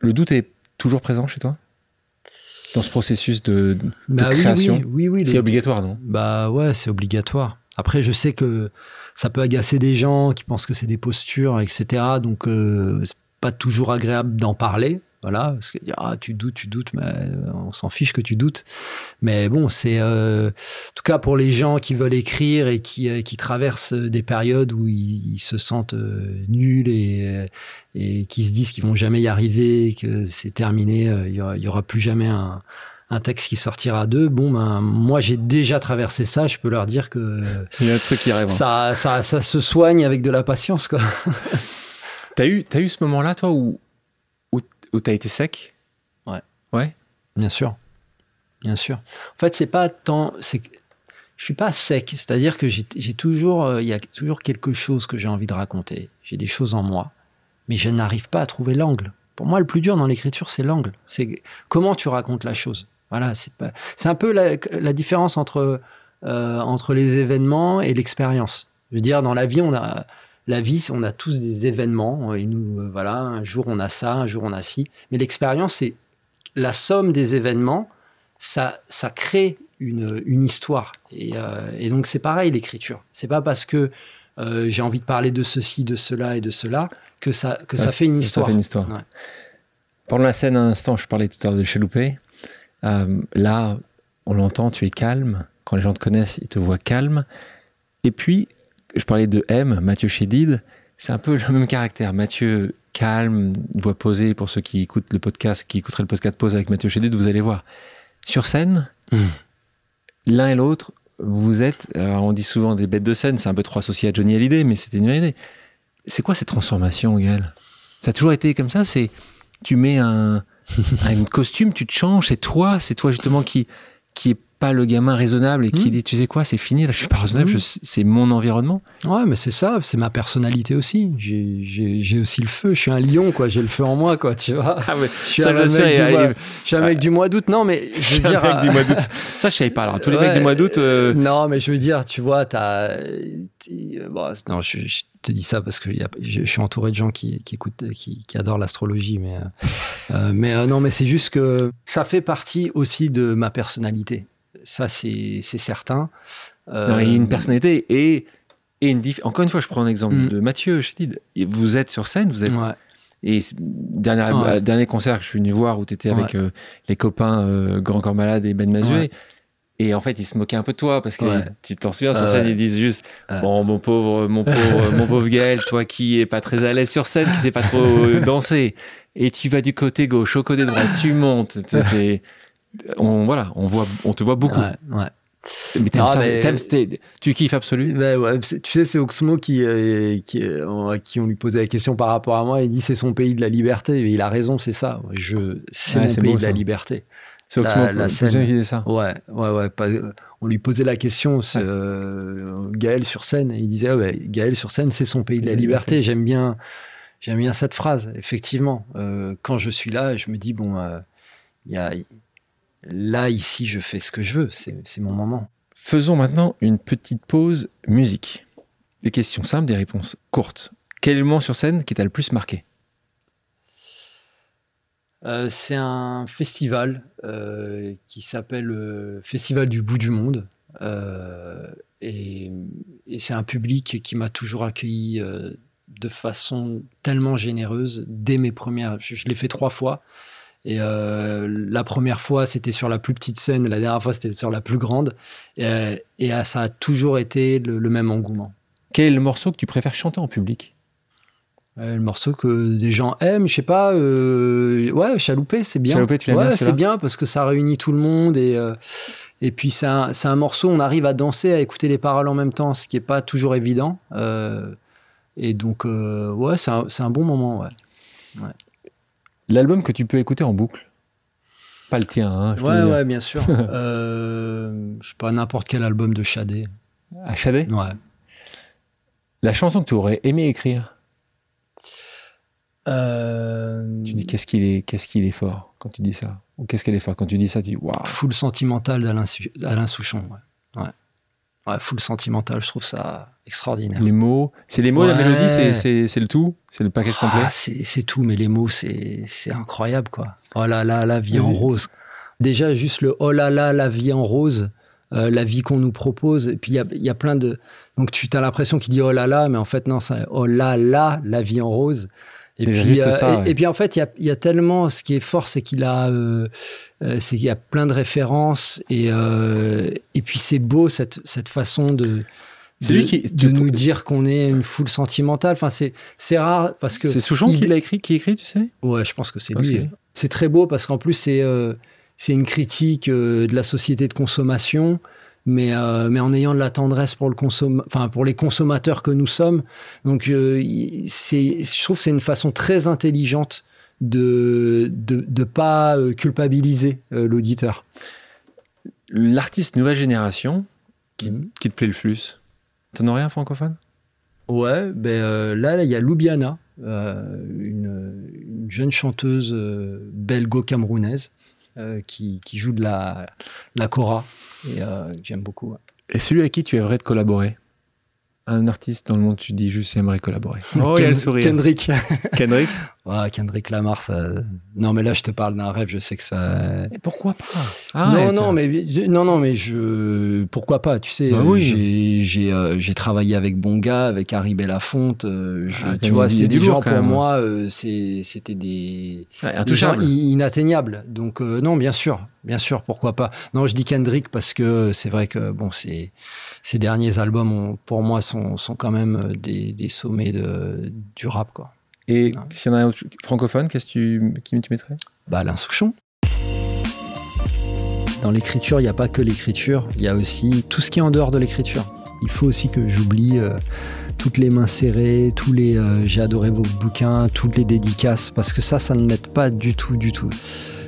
le doute est toujours présent chez toi? Dans ce processus de, de Bah oui, création? oui, oui, oui, C'est le- obligatoire, non? Bah ouais, c'est obligatoire. Après, je sais que ça peut agacer des gens qui pensent que c'est des postures, etc. Donc, euh, c'est pas toujours agréable d'en parler. Voilà, parce que ah, tu doutes, tu doutes, mais euh, on s'en fiche que tu doutes. Mais bon, c'est euh, en tout cas pour les gens qui veulent écrire et qui, euh, qui traversent des périodes où ils, ils se sentent euh, nuls et, et qui se disent qu'ils vont jamais y arriver, que c'est terminé, euh, il y aura, y aura plus jamais un, un texte qui sortira d'eux. Bon, ben, moi, j'ai déjà traversé ça. Je peux leur dire que Il y a truc qui rêve. ça, ça, ça se soigne avec de la patience, quoi. T'as eu, t'as eu ce moment-là, toi, où, où, où t'as été sec Ouais. Ouais Bien sûr. Bien sûr. En fait, c'est pas tant. C'est que je suis pas sec. C'est-à-dire que j'ai j'ai toujours. euh, Il y a toujours quelque chose que j'ai envie de raconter. J'ai des choses en moi. Mais je n'arrive pas à trouver l'angle. Pour moi, le plus dur dans l'écriture, c'est l'angle. C'est comment tu racontes la chose. Voilà, c'est pas. C'est un peu la, la différence entre euh, entre les événements et l'expérience. Je veux dire, dans la vie, on a la vie, on a tous des événements. Et nous, euh, voilà, un jour on a ça, un jour on a ci. Mais l'expérience, c'est la somme des événements. Ça, ça crée une, une histoire. Et, et donc c'est pareil l'écriture. C'est pas parce que j'ai envie de parler de ceci, de cela et de cela que ça, que ça, fait une histoire. Ça fait une histoire. Pendant la scène, un instant, je parlais tout à l'heure de Chaloupé. là, on l'entend, tu es calme. Quand les gens te connaissent, ils te voient calme. Et puis, je parlais de M, Mathieu Chédid. C'est un peu le même caractère. Mathieu, calme, voix posée. Pour ceux qui écoutent le podcast, qui écouteraient le podcast pause avec Mathieu Chédid, vous allez voir. Sur scène, hmm. l'un et l'autre, vous êtes, on dit souvent des bêtes de scène, c'est un peu trop associé à Johnny Hallyday, mais c'était une idée. C'est quoi cette transformation, Gaël? Ça a toujours été comme ça C'est tu mets un, un costume, tu te changes, c'est toi, c'est toi justement qui qui est pas le gamin raisonnable et qui hmm. dit tu sais quoi c'est fini là je suis pas raisonnable hmm. c'est mon environnement. Ouais mais c'est ça c'est ma personnalité aussi. J'ai aussi le feu je suis un lion quoi j'ai le feu en moi quoi tu vois. Ah je suis un, mec, du mois, je suis un mec du mois d'août. Non mais je veux dire mec du mois d'août. ça je savais pas alors. Tous les mecs du mois d'août euh, non mais je veux dire tu vois t'as bon, non je, te dis ça parce que je, suis entouré de gens qui, qui écoutent qui, qui adorent l'astrologie mais euh, euh, mais non mais c'est juste que ça fait partie aussi de ma personnalité ça, c'est certain. il y a une euh, personnalité et, et une Encore une fois, je prends un exemple mm. de Mathieu Vous êtes sur scène, vous êtes. Et dernier, euh, dernier concert que je suis venu voir où tu étais avec euh, les copains Grand Corps Malade et Ben Mazué. Et en fait, ils se moquaient un peu de toi parce que tu t'en souviens sur scène, ils disent juste Bon, mon pauvre, mon pauvre, mon pauvre Gaël, toi qui est pas très à l'aise sur scène, qui sait pas trop danser, et tu vas du côté gauche au côté droit, tu montes on, voilà, on, voit, on te voit beaucoup. Ouais, Mais t'aimes ça, tu kiffes absolu ben Tu sais, c'est Oxmo qui, euh, qui, euh, qui on lui posait la question par rapport à moi. Il dit c'est son pays de la liberté. Et il a raison, c'est ça. Je, c'est mon pays de la liberté. C'est Oxmo la, la scène. ça. Ouais, ouais, ouais. on lui posait la question, euh, Gaël sur scène. Et il disait ah Gaël sur scène, c'est son pays de la, liberté. J'aime bien, j'aime bien cette phrase. Effectivement, quand je suis là, je me dis bon, il y a Là, ici, je fais ce que je veux. C'est mon moment. Faisons maintenant une petite pause musique. Des questions simples, des réponses courtes. Quel est le moment sur scène qui t'a le plus marqué? Euh, C'est un festival euh, qui s'appelle euh, Festival du bout du monde. et, c'est un public qui m'a toujours accueilli de façon tellement généreuse dès mes premières. je l'ai fait trois fois. Et euh, la première fois, c'était sur la plus petite scène, la dernière fois, c'était sur la plus grande. Et, euh, et euh, ça a toujours été le, même engouement. Quel est le morceau que tu préfères chanter en public? Le morceau que des gens aiment, je sais pas. ouais, Chaloupé, c'est bien. Chaloupé, tu l'aimes ouais, c'est bien parce que ça réunit tout le monde et. Et puis c'est un, un, morceau, on arrive à danser, à écouter les paroles en même temps, ce qui n'est pas toujours évident. et donc, ouais, c'est un, un, bon moment. Ouais. ouais. L'album que tu peux écouter en boucle Pas le tien, hein, Ouais, ouais, bien sûr. euh, je sais pas, n'importe quel album de Shadé. À Shadé? Ouais. La chanson que tu aurais aimé écrire? Euh... Tu dis qu'est-ce qu'il est, qu'est-ce qu'il est fort quand tu dis ça? Ou qu'est-ce qu'elle est fort quand tu dis ça Tu dis waouh Full sentimental d'Alain Souchon. Ouais. ouais. Ouais, full sentimental, je trouve ça extraordinaire. Les mots, c'est les mots, la mélodie, c'est le tout, c'est le package ah, complet. C'est tout, mais les mots, c'est incroyable, quoi. Oh là là, la vie en rose. Déjà, juste le oh là là, la vie en rose, euh, la vie qu'on nous propose. Et puis, il y a, y a, plein de. Donc, tu as l'impression qu'il dit oh là là, mais en fait, non, c'est oh là là, la vie en rose. Et puis, euh, et, puis, en fait, il y a, y a, tellement. Ce qui est fort, c'est qu'il a. Euh, euh, c'est qu'il y a plein de références et, euh, et puis c'est beau cette, cette façon de, de, lui qui, de nous dire qu'on est une foule sentimentale. Enfin, c'est, c'est rare parce que. C'est Souchon qui l'a écrit, qui écrit, tu sais? Ouais, je pense que c'est lui. C'est très beau parce qu'en plus, c'est, euh, c'est une critique de la société de consommation. Mais, mais en ayant de la tendresse pour, le consom enfin, pour les consommateurs que nous sommes. Donc, c'est, je trouve que c'est une façon très intelligente de ne de, pas euh, culpabiliser euh, l'auditeur. L'artiste nouvelle génération qui, mhm. qui, te plaît le plus? T'en as rien francophone? Ouais, ben euh, là, il y a Loubiana, une, jeune chanteuse belgo-camerounaise qui, qui, joue de la, la kora et j'aime beaucoup. Et celui avec qui tu aimerais de collaborer? Un artiste dans le monde, tu dis juste j'aimerais collaborer Oh, il y a le sourire. Kendrick. Kendrick Ah, Kendrick Lamar, ça. Non, mais là, je te parle d'un rêve. Je sais que ça. Et pourquoi pas? Non, Arrête. non, mais je- non, non, mais je. Pourquoi pas Tu sais, Bah euh, oui. j'ai j'ai euh, travaillé avec Bonga, avec Harry Belafonte. euh, je- Ah, tu vois, c'est du des gens pour moi. euh, c'est- C'était des Ouais, des gens inatteignables. Donc euh, non, bien sûr, bien sûr, pourquoi pas. Non, je dis Kendrick parce que c'est vrai que bon, c'est ces derniers albums, ont- pour moi, sont, sont quand même euh, des, des sommets de, du rap, quoi. Et Ah. s'il y en a un autre francophone, qu'est-ce que tu, qui tu mettrais? Bah, Alain Souchon. Dans l'écriture, il n'y a pas que l'écriture, il y a aussi tout ce qui est en dehors de l'écriture. Il faut aussi que j'oublie euh, toutes les mains serrées, tous les euh, j'ai adoré vos bouquins, toutes les dédicaces, parce que ça, ça ne m'aide pas du tout, du tout.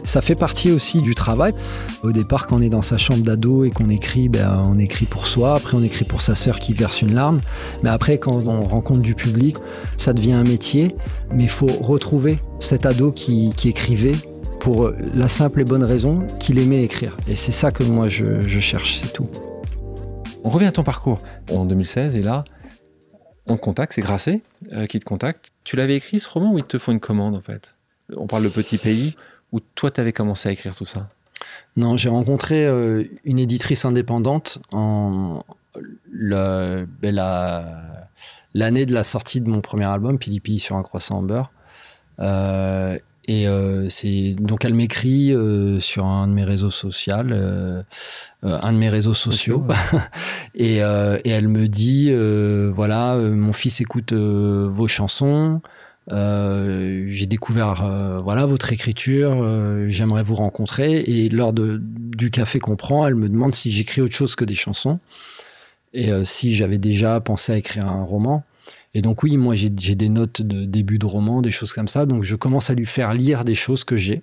Ça fait partie aussi du travail. Au départ, quand on est dans sa chambre d'ado et qu'on écrit, ben, on écrit pour soi, après on écrit pour sa sœur qui verse une larme. Mais après, quand on rencontre du public, ça devient un métier, mais il faut retrouver cet ado qui, écrivait pour la simple et bonne raison qu'il aimait écrire. Et c'est ça que moi je, je cherche, c'est tout. On revient à ton parcours en 2016 et là, on te contacte, c'est Grasset euh, qui te contacte. Tu l'avais écrit ce roman ou ils te font une commande en fait? On parle de Petit Pays où toi tu avais commencé à écrire tout ça. Non, j'ai rencontré euh, une éditrice indépendante en ben, la- l'année de la sortie de mon premier album, Pili Pili sur un croissant en beurre. Euh, et euh, c'est donc elle m'écrit euh, sur un de mes réseaux sociaux, euh, un de mes réseaux sociaux, et, et elle me dit voilà, mon fils écoute vos chansons. Euh, j'ai découvert euh, voilà votre écriture, euh, j'aimerais vous rencontrer et lors de, du café qu'on prend, elle me demande si j'écris autre chose que des chansons et si j'avais déjà pensé à écrire un roman. Et donc oui, moi j'ai des notes de début de roman, des choses comme ça, donc je commence à lui faire lire des choses que j'ai.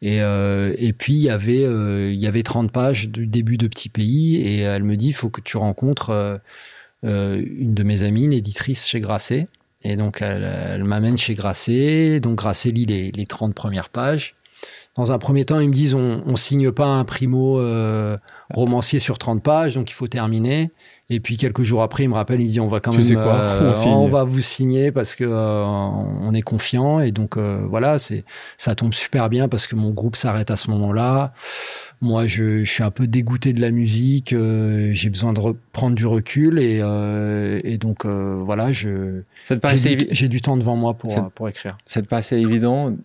Et, et puis il y avait il y avait 30 pages du début de Petit Pays et elle me dit il faut que tu rencontres une de mes amies, une éditrice chez Grasset. Et donc, elle, elle m'amène chez Grasset. Donc, Grasset lit les, les 30 premières pages. Dans un premier temps, ils me disent on ne signe pas un primo euh, romancier sur 30 pages, donc il faut terminer. Et puis, quelques jours après, il me rappelle il dit on va quand Tu même. quoi euh, On va vous signer parce que euh, on est confiant. Et donc, euh, voilà, c'est ça tombe super bien parce que mon groupe s'arrête à ce moment-là. Moi, je, je suis un peu dégoûté de la musique. euh, J'ai besoin de reprendre du recul. Et, euh, et donc, euh, voilà, je. J'ai du, temps devant moi pour, pour écrire. ça te paraissait évident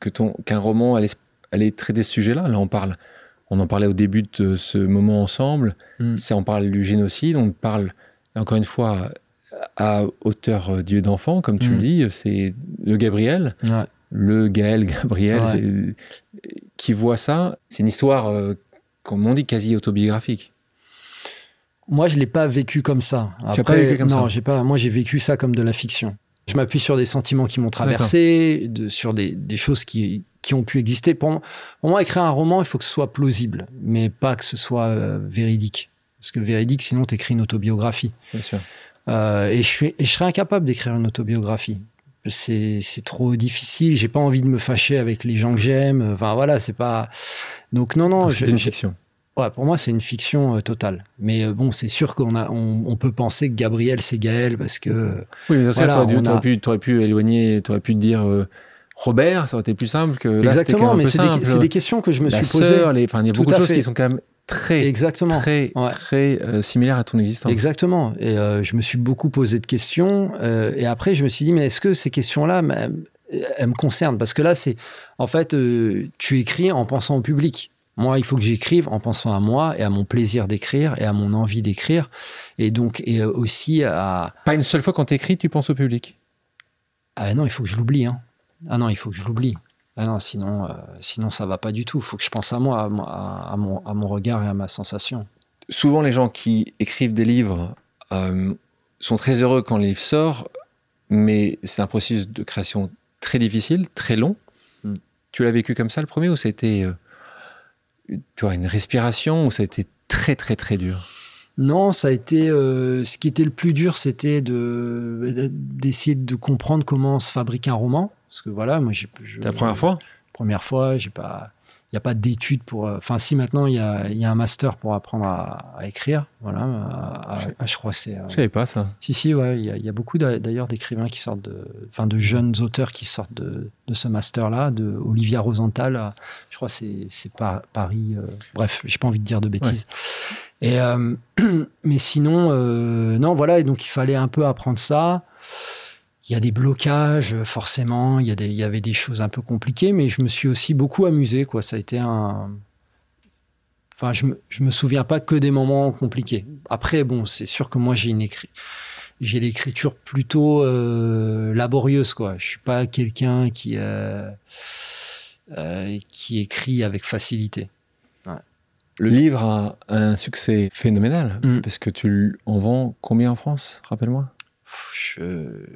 que ton qu'un roman allait, allait traiter ce sujet-là? Là, on parle. On en parlait au début de ce moment ensemble. Mm. On parle du génocide, on parle encore une fois à hauteur Dieu d'enfant, comme tu Mm. le dis, c'est le Gabriel. Ouais. le Gaël Gabriel Ouais. Qui voit ça. C'est une histoire, euh, comme on dit, quasi autobiographique. Moi, je l'ai pas vécu comme ça. Tu as pas vécu comme non, ça j'ai pas. Moi, j'ai vécu ça comme de la fiction. Je m'appuie sur des sentiments qui m'ont traversé, de- sur des, des choses qui, qui ont pu exister. Pour, moi- pour moi, écrire un roman, il faut que ce soit plausible, mais pas que ce soit euh, véridique. Parce que véridique, sinon, tu écris une autobiographie. Bien sûr. Euh, et, je suis, et je serais incapable d'écrire une autobiographie. C'est c'est trop difficile. J'ai pas envie de me fâcher avec les gens que j'aime. Enfin voilà, c'est pas. Donc non non. C'est une fiction. Ouais, pour moi, c'est une fiction euh, totale. Mais euh, bon, c'est sûr qu'on a, on, on peut penser que Gabriel, c'est Gaël parce que. Oui, mais ça, Voilà, t'aurais, dû- on a- t'aurais pu, t'aurais pu éloigner, t'aurais pu te dire euh, Robert, ça aurait été plus simple que là. Exactement, mais c'est des, questions que je me La suis posées. enfin, il y a beaucoup de choses fait. qui sont quand même très, Exactement. très, Ouais. très euh, similaires à ton existence. Exactement. Et euh, je me suis beaucoup posé de questions. euh, et après, je me suis dit, mais est-ce que ces questions-là, elles, me concernent? Parce que là, c'est. En fait, tu écris en pensant au public. Moi, il faut que j'écrive en pensant à moi et à mon plaisir d'écrire et à mon envie d'écrire. Et donc, et aussi à. Pas une seule fois quand t'écris, tu penses au public? Ah non, il faut que je l'oublie. Hein. Ah non, il faut que je l'oublie. Ah non, sinon, euh, sinon ça va pas du tout. Il faut que je pense à moi, à, moi- à- à mon, à mon regard et à ma sensation. Souvent, les gens qui écrivent des livres euh, sont très heureux quand le livre sort, mais c'est un processus de création très difficile, très long. Mm. Tu l'as vécu comme ça le premier ou été euh, tu vois, une respiration ou ça a été très très très dur? Non, ça a été. euh, ce qui était le plus dur, c'était de d'essayer de comprendre comment se fabrique un roman. Parce que voilà, moi, j'ai. la première fois? Première fois, j'ai pas. il n'y a pas d'études pour. euh, Enfin, si maintenant il y a, y a un master pour apprendre à, à écrire, voilà. à- à- Je- crois c'est. euh, Je savais pas ça. si, si, ouais, il y, a- il y a beaucoup d'a- d'ailleurs d'écrivains qui sortent de. Enfin, de jeunes auteurs qui sortent de, de ce master-là, de Olivia Rosenthal, à- je crois que c'est c'est Par- Paris. euh, bref, j'ai pas envie de dire de bêtises. Et, euh, mais sinon, euh, non, voilà, et donc il fallait un peu apprendre ça. Il y a des blocages, euh, forcément, il y, a des, il y avait des choses un peu compliquées, mais je me suis aussi beaucoup amusé, quoi. Ça a été un. Enfin, je me, je me souviens pas que des moments compliqués. Après, bon, c'est sûr que moi, j'ai une écrit j'ai l'écriture plutôt euh, laborieuse quoi. Je suis pas quelqu'un qui euh, euh, qui écrit avec facilité. Le livre a un succès phénoménal Mm. parce que tu en vends combien en France Rappelle-moi? Je...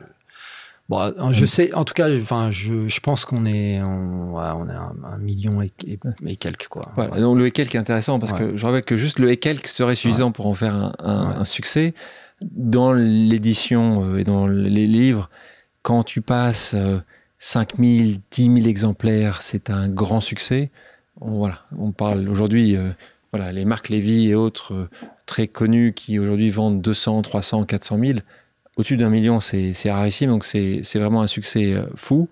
Bon, je sais, en tout cas, enfin, je, je pense qu'on est, on, ouais, on est un, un million et, et, et quelques quoi. Voilà. Ouais. Donc le Ekelk est intéressant parce Ouais. que je rappelle que juste le Ekelk serait suffisant pour en faire un, un- un succès. Dans l'édition euh, et dans les livres, quand tu passes euh, 5 000, 10 000 exemplaires, c'est un grand succès. On, voilà, on parle aujourd'hui, euh, voilà, les marques Lévy et autres euh, très connus qui aujourd'hui vendent 200, 300, 400 000. Au-dessus d'un million, c'est rarissime, donc c'est vraiment un succès euh, fou.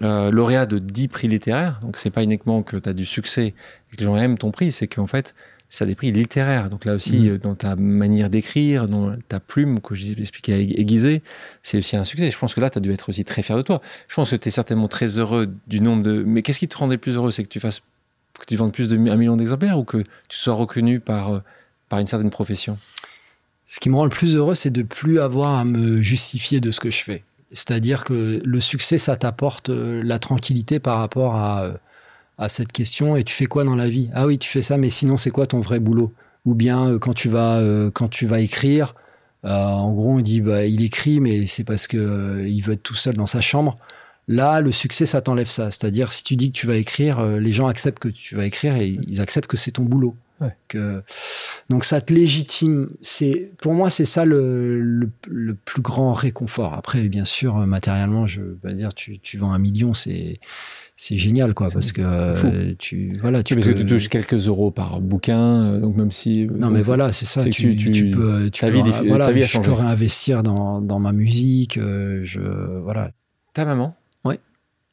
Euh, lauréat de 10 prix littéraires, donc c'est pas uniquement que tu as du succès et que les gens aiment ton prix, c'est qu'en fait, ça a des prix littéraires. Donc là aussi, Mhm. euh, dans ta manière d'écrire, dans ta plume, que je expliquais à aiguiser, c'est aussi un succès. Je pense que là, tu as dû être aussi très fier de toi. Je pense que tu es certainement très heureux du nombre de. Mais qu'est-ce qui te rendait plus heureux? C'est que tu fasses que tu vendes plus de un million d'exemplaires ou que tu sois reconnu par, euh, par une certaine profession? Ce qui me rend le plus heureux, c'est de plus avoir à me justifier de ce que je fais. C'est-à-dire que le succès, ça t'apporte euh, la tranquillité par rapport à, euh, à cette question. Et tu fais quoi dans la vie? Ah oui, tu fais ça, mais sinon, c'est quoi ton vrai boulot? Ou bien euh, quand tu vas, quand tu vas écrire, en gros, on dit bah, il écrit, mais c'est parce que euh, il veut être tout seul dans sa chambre. Là, le succès, ça t'enlève ça. C'est-à-dire, si tu dis que tu vas écrire, les gens acceptent que tu vas écrire et ils acceptent que c'est ton boulot. Ouais. Que... Donc, ça te légitime. C'est, pour moi, c'est ça le, le, le plus grand réconfort. Après, bien sûr, euh, matériellement, je veux dire, tu, tu vends un million, c'est, c'est génial, quoi, parce que fou. euh, tu, voilà, tu Parce peux... que tu touches quelques euros par bouquin, euh, donc même si. Non, mais voilà, c'est ça. Tu, tu- tu peux, tu ta peux vie ré- défi- voilà, ta vie a je peux réinvestir dans, dans ma musique. euh, je, voilà. Ta maman Ouais.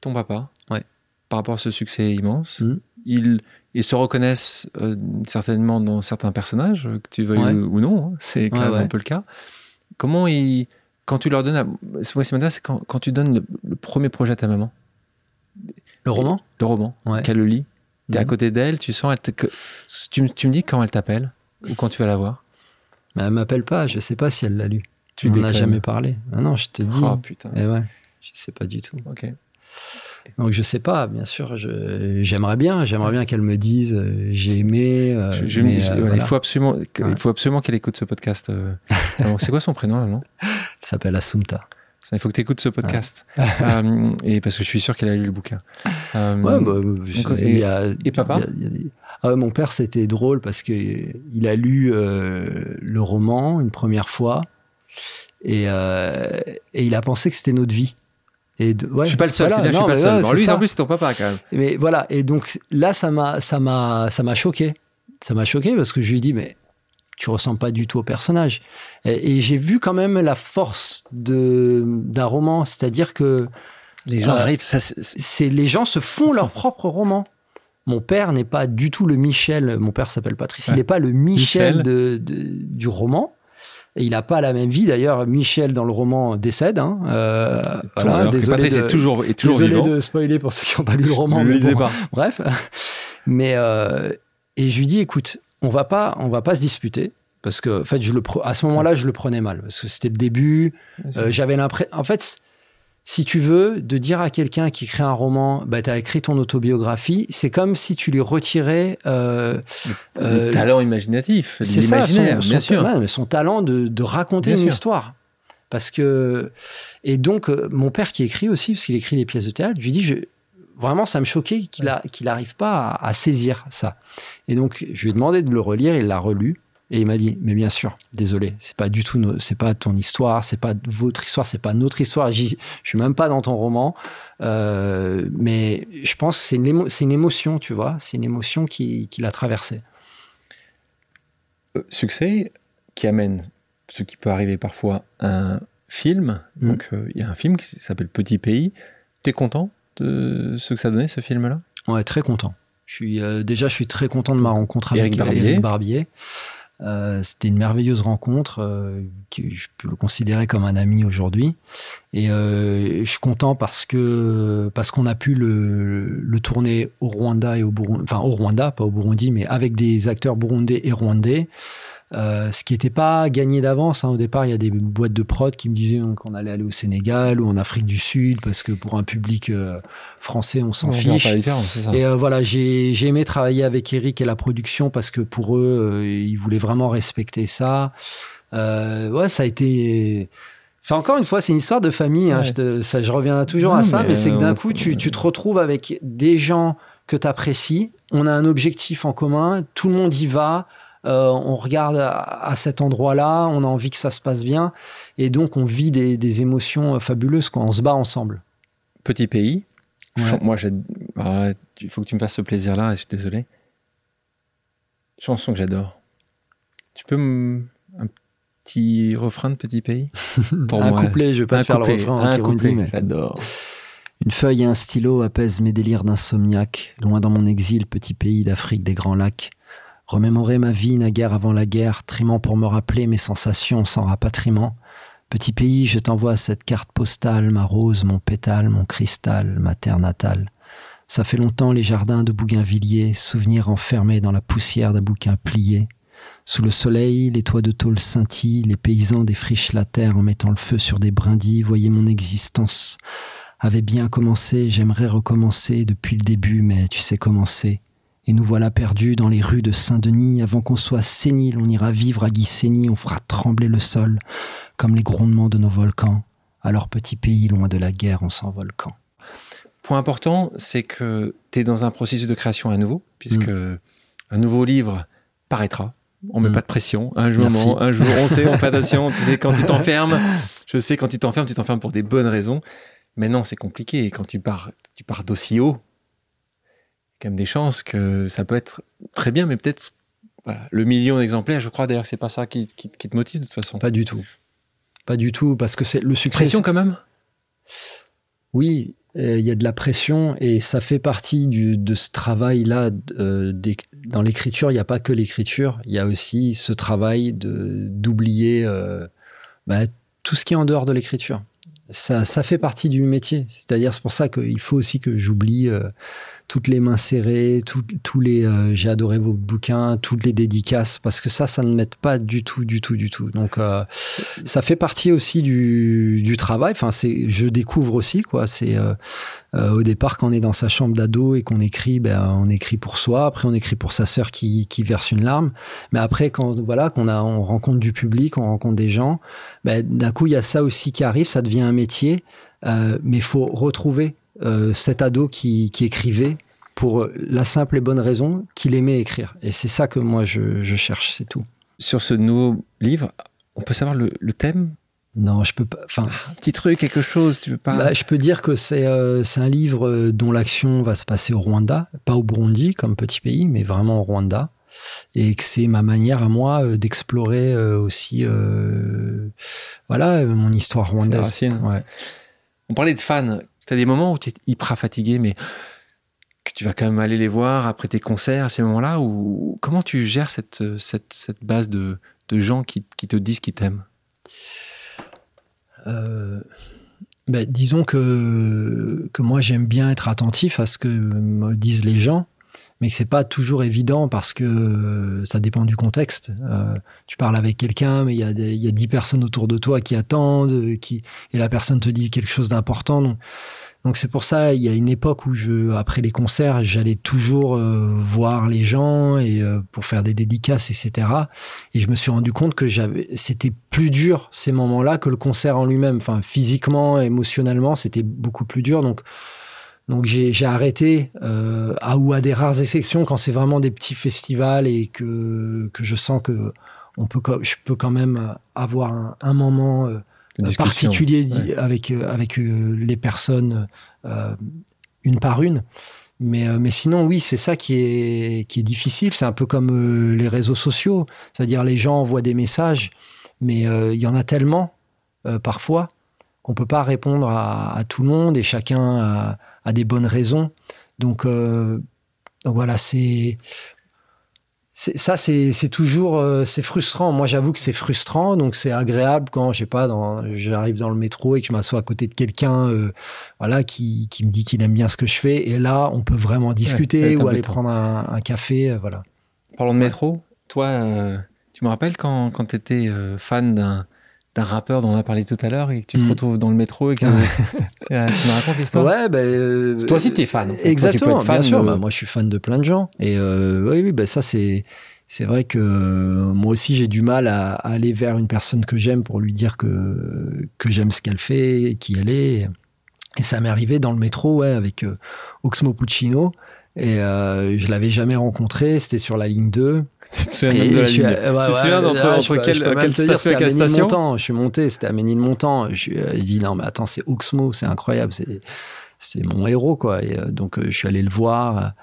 Ton papa Ouais. Par rapport à ce succès immense, Mhm. ils, ils se reconnaissent euh, certainement dans certains personnages, que tu veuilles Ouais. ou, ou non, hein, c'est quand Ouais, même un peu le cas. Comment ils. Quand tu leur donnes. à- Moi, c'est quand, quand tu donnes le, le premier projet à ta maman, Le roman? Le roman, qu'elle le lit, tu es à Mhm. côté d'elle, tu sens. Elle te- que, tu, me- tu me dis quand elle t'appelle ou quand tu vas la voir Mais Elle m'appelle pas, je sais pas si elle l'a lu. Tu On n'en a déconnes. jamais parlé. Ah non, je te dis. Oh putain. Eh ouais, je sais pas du tout. Ok. Donc je sais pas, bien sûr, j'aimerais bien, j'aimerais bien qu'elle me dise euh, j'ai aimé. euh, Je- je- mais, je- euh, voilà, voilà. Il faut absolument, que- Ouais. il faut absolument qu'elle écoute ce podcast. euh. C'est quoi son prénom, maman Elle s'appelle Assunta. Ça, Il faut que tu écoutes ce podcast. Euh, et parce que je suis sûr qu'elle a lu le bouquin. Euh, Ouais, bah, il y a- et papa? il y a- il y a des- Ah Mon père, c'était drôle parce que il a lu euh, le roman une première fois et, et il a pensé que c'était notre vie. Et de- ouais, je suis pas le seul, voilà, c'est bien, je suis non, pas le mais seul. ouais, Bon, c'est lui, ça. en plus, c'est ton papa quand même. Mais voilà, et donc là, ça m'a, ça m'a, ça m'a choqué. Ça m'a choqué parce que je lui ai dit, mais tu ressembles pas du tout au personnage. Et, et j'ai vu quand même la force de d'un roman, c'est-à-dire que Les gens Euh, arrivent, ça, c'est- les gens se font leur propre roman. Mon père n'est pas du tout le Michel. Mon père s'appelle Patrice. Il n'est pas le Michel, Michel. de, de- du roman. Et il n'a pas la même vie. D'ailleurs, Michel dans le roman décède. hein. Euh, voilà, désolé Patrice de- est toujours, est toujours désolé vivant. de spoiler pour ceux qui n'ont pas lu le roman. ne lisez bon. pas. Bref. Mais euh, et je lui dis, écoute, on va pas, on va pas se disputer parce que en fait, je le pre- à ce moment-là, je le prenais mal parce que c'était le début. Euh, J'avais l'impression, en fait, si tu veux, de dire à quelqu'un qui crée un roman, bah, tu as écrit ton autobiographie, c'est comme si tu lui retirais. euh, le euh, talent imaginatif, c'est ça, son, bien sûr. mais son talent de, de raconter Bien une sûr. histoire. Parce que. Et donc, euh, mon père qui écrit aussi, parce qu'il écrit des pièces de théâtre, je lui dis, je, vraiment, ça me choquait qu'il n'arrive pas à, à saisir ça. Et donc, je lui ai demandé de le relire, il l'a relu. Et il m'a dit, mais bien sûr, désolé, c'est pas du tout, c'est pas ton histoire, c'est pas votre histoire, c'est pas notre histoire. Je suis même pas dans ton roman, euh, mais je pense que c'est une, une, émotion, tu vois, c'est une émotion qui, qui l'a traversé. Euh, succès qui amène ce qui peut arriver parfois un film. Mm. Donc euh, il y a un film qui s'appelle Petit Pays. T'es content de ce que ça donnait ce film-là? Ouais, très content. Je suis déjà, je suis très content de ma rencontre avec Eric Barbier. Euh, c'était une merveilleuse rencontre, euh, que je peux le considérer comme un ami aujourd'hui. Et euh, je suis content parce que parce qu'on a pu le, le, tourner au Rwanda et au Burundi, enfin au Rwanda, pas au Burundi, mais avec des acteurs burundais et rwandais. Euh, ce qui n'était pas gagné d'avance. Hein. Au départ, il y a des boîtes de prod qui me disaient qu'on allait aller au Sénégal ou en Afrique du Sud parce que pour un public euh, français, on s'en fiche. Et euh, voilà, j'ai aimé travailler avec Eric et la production parce que pour eux, ils voulaient vraiment respecter ça. ouais, ça a été. Enfin, encore une fois, c'est une histoire de famille. Hein. Je, ça, je reviens toujours à ça, mais, mais c'est que d'un coup, tu, tu, te retrouves avec des gens que tu apprécies. On a un objectif en commun, tout le monde y va. Euh, on regarde à, cet endroit-là, on a envie que ça se passe bien, et donc on vit des, émotions euh, fabuleuses, quand on se bat ensemble. Petit pays. Moi, ah, il faut que tu me fasses ce plaisir-là, je suis désolé. Chanson que j'adore. Tu peux un petit refrain de Petit Pays? Pour un couplet, je vais pas te faire le refrain. Un couplet, mais j'adore. Une feuille et un stylo apaisent mes délires d'insomniaque, loin dans mon exil, petit pays d'Afrique des grands lacs. Remémorer ma vie naguère avant la guerre, trimant pour me rappeler mes sensations sans rapatriement. Petit pays, je t'envoie cette carte postale, ma rose, mon pétale, mon cristal, ma terre natale. Ça fait longtemps les jardins de Bougainvilliers, souvenirs enfermés dans la poussière d'un bouquin plié. Sous le soleil, les toits de tôle scintillent, les paysans défrichent la terre en mettant le feu sur des brindilles. Voyez mon existence avait bien commencé, j'aimerais recommencer depuis le début, mais tu sais commencer. Et nous voilà perdus dans les rues de Saint-Denis. Avant qu'on soit sénile, on ira vivre à Guissény, on fera trembler le sol, comme les grondements de nos volcans. Alors petit pays, loin de la guerre, on s'envole quand Point important, c'est que tu es dans un processus de création à nouveau, puisque mm. un nouveau livre paraîtra. On met mm. pas de pression. Un jour, un jour, on sait, on fait attention. Tu sais, quand tu t'enfermes, je sais, quand tu t'enfermes, tu t'enfermes pour des bonnes raisons. Maintenant, c'est compliqué. quand tu pars, tu pars d'aussi haut, quand même des chances que ça peut être très bien, mais peut-être le million d'exemplaires, je crois d'ailleurs que c'est pas ça qui, te motive de toute façon. Pas du tout. Pas du tout, parce que c'est le succès. Pression quand même? Oui, il y a de la pression et ça fait partie de ce travail-là. Euh, dans l'écriture, il n'y a pas que l'écriture, il y a aussi ce travail d'oublier euh, bah, tout ce qui est en dehors de l'écriture. Ça, ça, fait partie du métier. C'est-à-dire, c'est pour ça qu'il faut aussi que j'oublie. Euh, toutes les mains serrées, tous les euh, j'ai adoré vos bouquins, toutes les dédicaces, parce que ça, ça ne m'aide pas du tout, du tout, du tout. Donc, euh, ça fait partie aussi du, du travail. Enfin, c'est, je découvre aussi, quoi. C'est euh, au départ quand on est dans sa chambre d'ado et qu'on écrit, ben, on écrit pour soi. Après, on écrit pour sa sœur qui, qui verse une larme. Mais après, quand voilà, qu'on a, on rencontre du public, on rencontre des gens, ben, d'un coup, il y a ça aussi qui arrive. Ça devient un métier. mais il faut retrouver euh, cet ado qui, écrivait pour la simple et bonne raison qu'il aimait écrire. Et c'est ça que moi je, cherche, c'est tout. Sur ce nouveau livre, on peut savoir le, thème? Non, je peux pas. Enfin, un petit truc, quelque chose, tu veux pas. Bah, je peux dire que c'est euh, un livre dont l'action va se passer au Rwanda, pas au Burundi comme petit pays, mais vraiment au Rwanda, et que c'est ma manière à moi euh, d'explorer aussi, voilà, mon histoire rwandaise. Ouais. On parlait de fans. Tu as des moments où tu es hyper fatigué, mais que tu vas quand même aller les voir après tes concerts à ces moments-là ou Comment tu gères cette, cette, cette base de, de, gens qui, qui, te disent qu'ils t'aiment? Euh, ben, Disons que, que moi, j'aime bien être attentif à ce que me disent les gens mais que c'est pas toujours évident parce que ça dépend du contexte. Euh, tu parles avec quelqu'un, mais il y a il y a dix personnes autour de toi qui attendent, qui et la personne te dit quelque chose d'important. Donc c'est pour ça, il y a une époque où je, après les concerts, j'allais toujours euh, voir les gens et euh, pour faire des dédicaces, etc. Et je me suis rendu compte que c'était plus dur ces moments-là que le concert en lui-même. Enfin, physiquement, émotionnellement, c'était beaucoup plus dur. Donc, donc j'ai arrêté euh, à ou à des rares exceptions quand c'est vraiment des petits festivals et que que je sens que on peut, je peux quand même avoir un, moment euh, particulier avec, avec les personnes une par une. Mais, mais sinon, oui, c'est ça qui est, qui est difficile. C'est un peu comme les réseaux sociaux. C'est-à-dire, les gens envoient des messages, mais il y en a tellement, parfois, qu'on ne peut pas répondre à, tout le monde et chacun a, des bonnes raisons. Donc, voilà, c'est ça, c'est toujours euh, c'est frustrant. Moi, j'avoue que c'est frustrant, donc c'est agréable quand je sais pas, j'arrive dans le métro et que je m'assois à côté de quelqu'un, euh, voilà, qui, qui, me dit qu'il aime bien ce que je fais. Et là, on peut vraiment discuter ou aller prendre un, café, euh, voilà. Parlons de métro. Toi, tu me rappelles quand, quand tu étais fan d'un d'un rappeur dont on a parlé tout à l'heure et que tu te mm. retrouves dans le métro et que tu me racontes l'histoire Ouais, ben. toi aussi, tu es fan. Exactement, bien sûr. Bah, moi, je suis fan de plein de gens. Et euh, oui, oui ben, ça, c'est. C'est vrai que moi aussi j'ai du mal à, aller vers une personne que j'aime pour lui dire que, que j'aime ce qu'elle fait, qui elle est. Et ça m'est arrivé dans le métro ouais, avec euh, Oxmo Puccino. Et euh, je l'avais jamais rencontré, c'était sur la ligne 2. Tu te souviens de la ligne 2 Tu te souviens d'entre entre quelle, quelle station et quelle station Je suis monté, c'était à Ménilmontant. Je, euh, dit non mais attends, c'est Oxmo, c'est incroyable, c'est c'est mon héros quoi. Et, euh, donc euh, je suis allé le voir,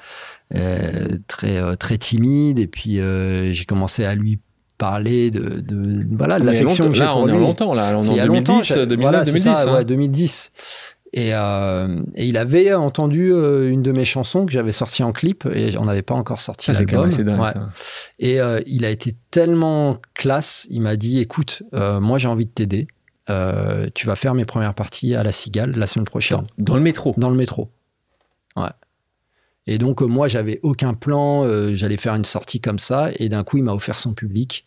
très très timide, et puis j'ai commencé à lui parler de, de voilà de l'affection que j'ai pour lui. Là on est longtemps là, on est en 2010, 2009, voilà, 2010. Ça, ouais, 2010. Euh, et, il avait entendu euh, une de mes chansons que j'avais sortie en clip et on n'avait pas encore sorti ah, l'album. Ouais. Et euh, il a été tellement classe, il m'a dit écoute, moi j'ai envie de t'aider. tu vas faire mes premières parties à la Cigale la semaine prochaine. Dans, le métro Dans le métro. Ouais. Et donc, moi, j'avais aucun plan. J'allais faire une sortie comme ça. Et d'un coup, il m'a offert son public.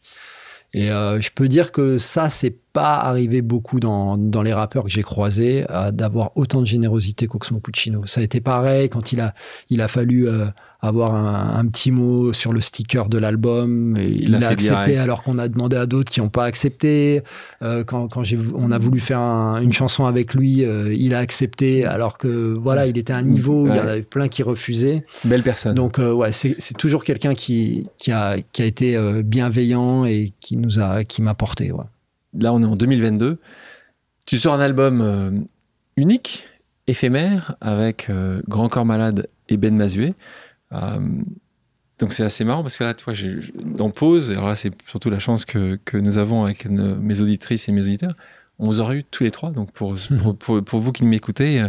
Et je peux dire que ça, c'est pas arrivé beaucoup dans, les rappeurs que j'ai croisés d'avoir autant de générosité qu'Oxmo Puccino. Ça a été pareil quand il a, il a fallu euh, avoir un, petit mot sur le sticker de l'album. Il, a, accepté alors qu'on a demandé à d'autres qui n'ont pas accepté. Euh, quand quand on a voulu faire une chanson avec lui, euh, il a accepté alors que voilà, il était à un niveau, il y en avait plein qui refusaient. Belle personne. Donc ouais, c'est toujours quelqu'un qui, qui, a, qui a été bienveillant et qui nous a qui m'a porté. Ouais là on est en 2022, tu sors un album euh, unique, éphémère, avec euh, Grand Corps Malade et Ben Mazué. Euh, donc c'est assez marrant parce que là, tu vois, dans Pause, alors là c'est surtout la chance que, nous avons avec mes auditrices et mes auditeurs, on vous aura eu tous les trois. Donc pour, mmh. pour vous qui m'écoutez,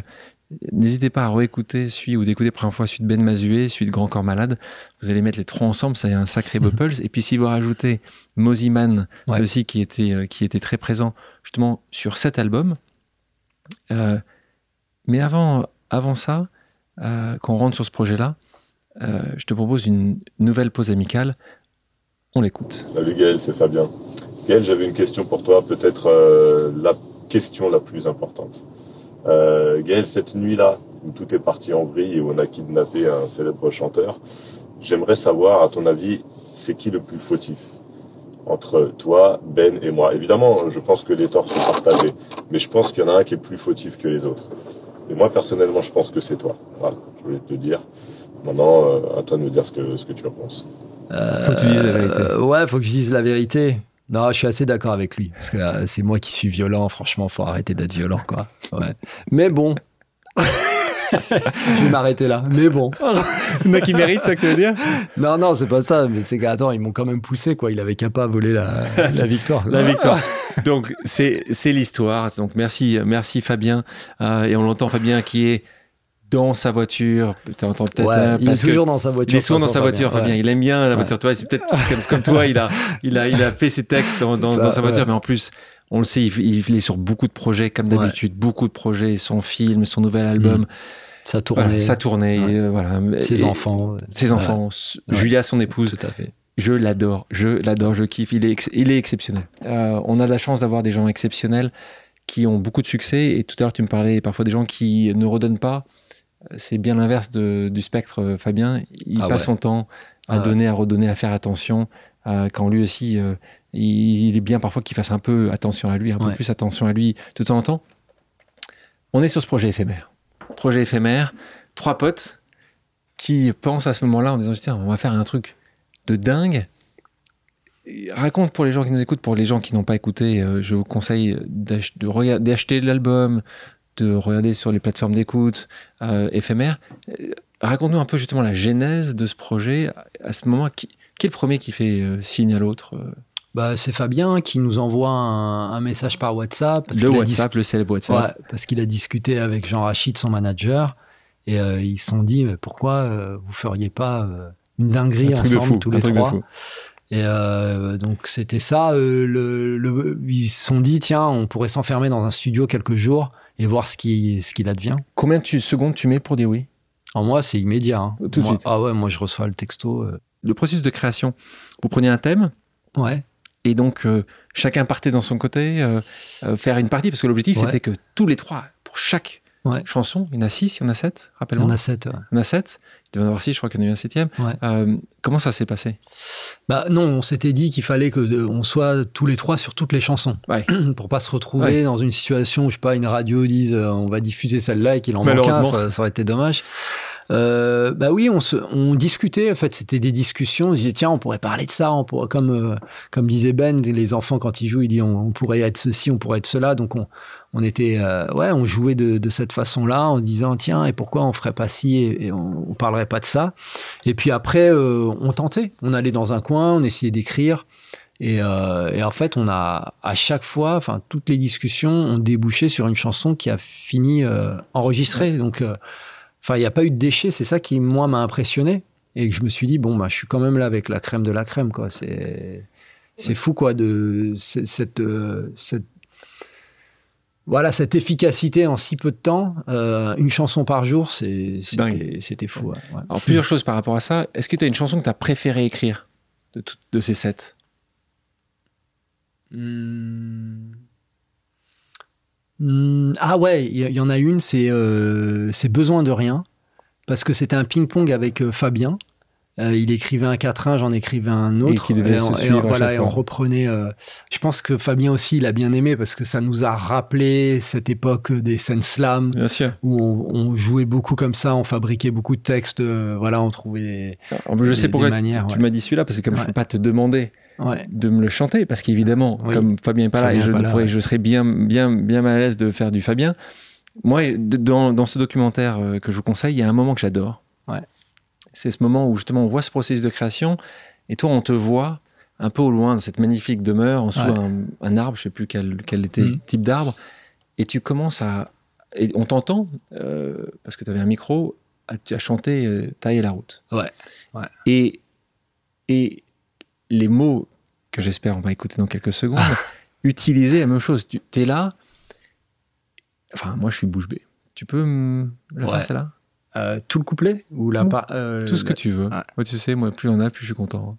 N'hésitez pas à réécouter celui ou d'écouter première fois celui de Ben Mazué, celui de Grand Corps Malade. Vous allez mettre les trois ensemble, ça y a un sacré mhm. Bupples. Et puis si vous rajoutez Moziman, aussi qui était, euh, qui était très présent justement sur cet album. Euh, mais avant, avant ça, euh, qu'on rentre sur ce projet-là, je te propose une nouvelle pause amicale. On l'écoute. Salut Gaël, c'est Fabien. Gaël, j'avais une question pour toi, peut-être la question la plus importante. Euh, Gaël, cette nuit-là, où tout est parti en vrille et où on a kidnappé un célèbre chanteur, j'aimerais savoir, à ton avis, c'est qui le plus fautif entre toi, Ben et moi? Évidemment, je pense que les torts sont partagés, mais je pense qu'il y en a un qui est plus fautif que les autres. Et moi, personnellement, je pense que c'est toi. Voilà, je voulais te dire. Maintenant, euh, à toi de me dire ce que, ce que tu en penses. Euh, faut que tu dises la vérité. ouais, faut que je dise la vérité. Non, je suis assez d'accord avec lui. Parce que euh, c'est moi qui suis violent. Franchement, faut arrêter d'être violent, quoi. Ouais. Mais bon. je vais m'arrêter là. Mais bon. Le mec, il mérite, ça que tu veux dire Non, non, c'est pas ça. Mais c'est qu'attends, ils m'ont quand même poussé, quoi. Il avait qu'à pas voler la, la victoire. la victoire. Donc, c'est l'histoire. Donc, merci, merci Fabien. Euh, et on l'entend, Fabien, qui est dans sa voiture. Peut-être il est toujours dans sa voiture. Il est souvent dans sa voiture, Fabien. Il aime bien la voiture. Toi, c'est peut-être comme, comme, toi, il a, il a, il a fait ses textes dans, dans, sa voiture, mais en plus, on le sait, il, est sur beaucoup de projets, comme d'habitude, beaucoup de projets, son film, son nouvel album. Mm. Sa tournée. sa tournée, euh, voilà. Ses enfants. Ses enfants. Julia, son épouse. Tout à fait. Je l'adore, je l'adore, je kiffe. Il est, il est exceptionnel. Euh, on a la chance d'avoir des gens exceptionnels qui ont beaucoup de succès. Et tout à l'heure, tu me parlais parfois des gens qui ne redonnent pas c'est bien l'inverse du spectre, euh, Fabien. Il ah passe son temps à ah donner, à redonner, à faire attention. quand lui aussi, euh, il, est bien parfois qu'il fasse un peu attention à lui, un peu plus attention à lui de temps en temps. On est sur ce projet éphémère. Projet éphémère, trois potes qui pensent à ce moment-là en disant tiens, on va faire un truc de dingue. Raconte pour les gens qui nous écoutent, pour les gens qui n'ont pas écouté, euh, je vous conseille d'acheter l'album, de regarder sur les plateformes d'écoute euh, éphémères. Euh, raconte-nous un peu justement la genèse de ce projet. À ce moment, qui, est le premier qui fait signe à l'autre bah, c'est Fabien qui nous envoie un, message par WhatsApp. Parce le WhatsApp, le célèbre WhatsApp. parce qu'il a discuté avec Jean Rachid, son manager, et ils se sont dit mais pourquoi vous feriez pas une dinguerie ensemble tous les trois et euh, donc c'était ça. Euh, le, ils se sont dit tiens, on pourrait s'enfermer dans un studio quelques jours et voir ce qui ce qu'il advient. Combien de secondes tu mets pour dire oui? En moi, c'est immédiat. Hein. Tout de suite. Ah ouais, moi je reçois le texto. Euh. Le processus de création. Vous prenez un thème. Ouais. Et donc chacun partait dans son côté faire une partie parce que l'objectif c'était que tous les trois pour chaque chanson, il y en a six, il y en a sept, rappelle-moi. Il y en a sept. Ouais. Il y en a sept. Y en avoir six, je crois qu'il y en a eu un septième. Euh, comment ça s'est passé? Bah non, on s'était dit qu'il fallait que on soit tous les trois sur toutes les chansons, pour pas se retrouver dans une situation où je sais pas une radio dise euh, on va diffuser celle-là et qu'il en manque un, ça, ça, aurait été dommage. Euh, bah oui, on, se, on discutait. En fait, c'était des discussions. On disait tiens, on pourrait parler de ça. On pourrait, comme euh, comme disait Ben, les enfants quand ils jouent, ils disent on, pourrait être ceci, on pourrait être cela. Donc on, on était euh, ouais, on jouait de, de cette façon-là en disant tiens et pourquoi on ferait pas ci et, on, on, parlerait pas de ça. Et puis après, on tentait. On allait dans un coin, on essayait d'écrire. Et, et, en fait, on a à chaque fois, enfin toutes les discussions ont débouché sur une chanson qui a fini enregistrée. Donc Enfin, il n'y a pas eu de déchets, c'est ça qui, moi, m'a impressionné. Et que je me suis dit, bon, bah, je suis quand même là avec la crème de la crème, quoi. C'est, c'est fou, quoi, de cette, euh, cette, voilà, cette efficacité en si peu de temps. Euh, une chanson par jour, c'est, c'était, fou. Alors, plusieurs choses par rapport à ça. Est-ce que tu as une chanson que tu as préféré écrire de, de ces sept? Hmm. Hmm, ah ouais, il y, en a une, euh, c'est Besoin de rien, parce que c'était un ping-pong avec euh, Fabien. Euh, il écrivait un quatrain, j'en écrivais un autre. Et, on, voilà, et on reprenait. je pense que Fabien aussi, il a bien aimé parce que ça nous a rappelé cette époque des scènes slam, où on, jouait beaucoup comme ça, on fabriquait beaucoup de textes. voilà, on trouvait. je sais pourquoi tu m'as dit celui-là parce que comme je ne peux pas te demander de me le chanter parce qu'évidemment, comme Fabien n'est pas là et je, je serais bien, bien, bien mal à l'aise de faire du Fabien. Moi, dans, dans ce documentaire euh, que je vous conseille, il y a un moment que j'adore. C'est ce moment où justement on voit ce processus de création et toi, on te voit un peu au loin de cette magnifique demeure, en dessous un, arbre, je sais plus quel, quel était le mm. type d'arbre, et tu commences à. Et on t'entend, euh, parce que tu avais un micro, à, à chanter euh, Tailler la route. Ouais. Et, et les mots que j'espère on va écouter dans quelques secondes, utiliser la même chose. Tu es là, enfin moi je suis bouche bée. Tu peux me faire celle-là? Euh, Tout le couplet ou la euh, Tout ce que tu veux. tu sais, moi plus on a, plus je suis content.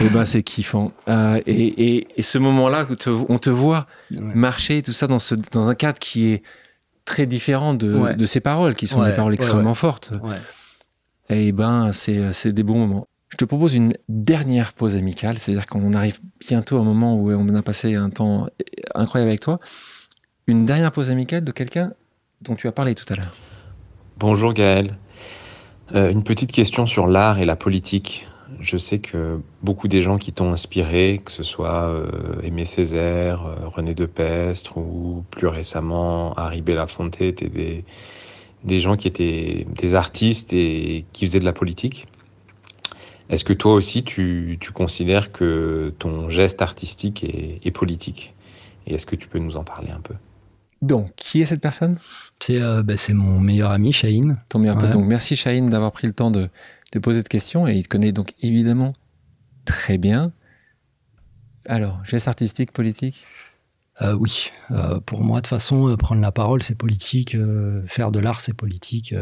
eh ben c'est kiffant. Euh, et, ce moment-là, on te voit marcher, tout ça, dans, ce, dans un cadre qui est très différent de, de ces paroles, qui sont des paroles extrêmement fortes. Et eh ben, c'est des bons moments. Je te propose une dernière pause amicale, c'est-à-dire qu'on arrive bientôt à un moment où on a passé un temps incroyable avec toi. Une dernière pause amicale de quelqu'un dont tu as parlé tout à l'heure. Bonjour Gaël. Euh, une petite question sur l'art et la politique. Je sais que beaucoup des gens qui t'ont inspiré, que ce soit euh, Aimé Césaire, euh, René Depestre ou plus récemment Harry Belafonte, étaient des, des gens qui étaient des artistes et qui faisaient de la politique. Est-ce que toi aussi tu, tu, considères que ton geste artistique est, est politique? Et est-ce que tu peux nous en parler un peu? Donc, qui est cette personne? C'est euh, bah, mon meilleur ami, Shaheen. Ton meilleur ouais. Donc, merci Shaheen d'avoir pris le temps de, de poser cette question et il te connaît donc évidemment très bien. Alors, geste artistique, politique? Euh, Oui, euh, pour moi, de toute façon, euh, prendre la parole, c'est politique, faire de l'art, c'est politique.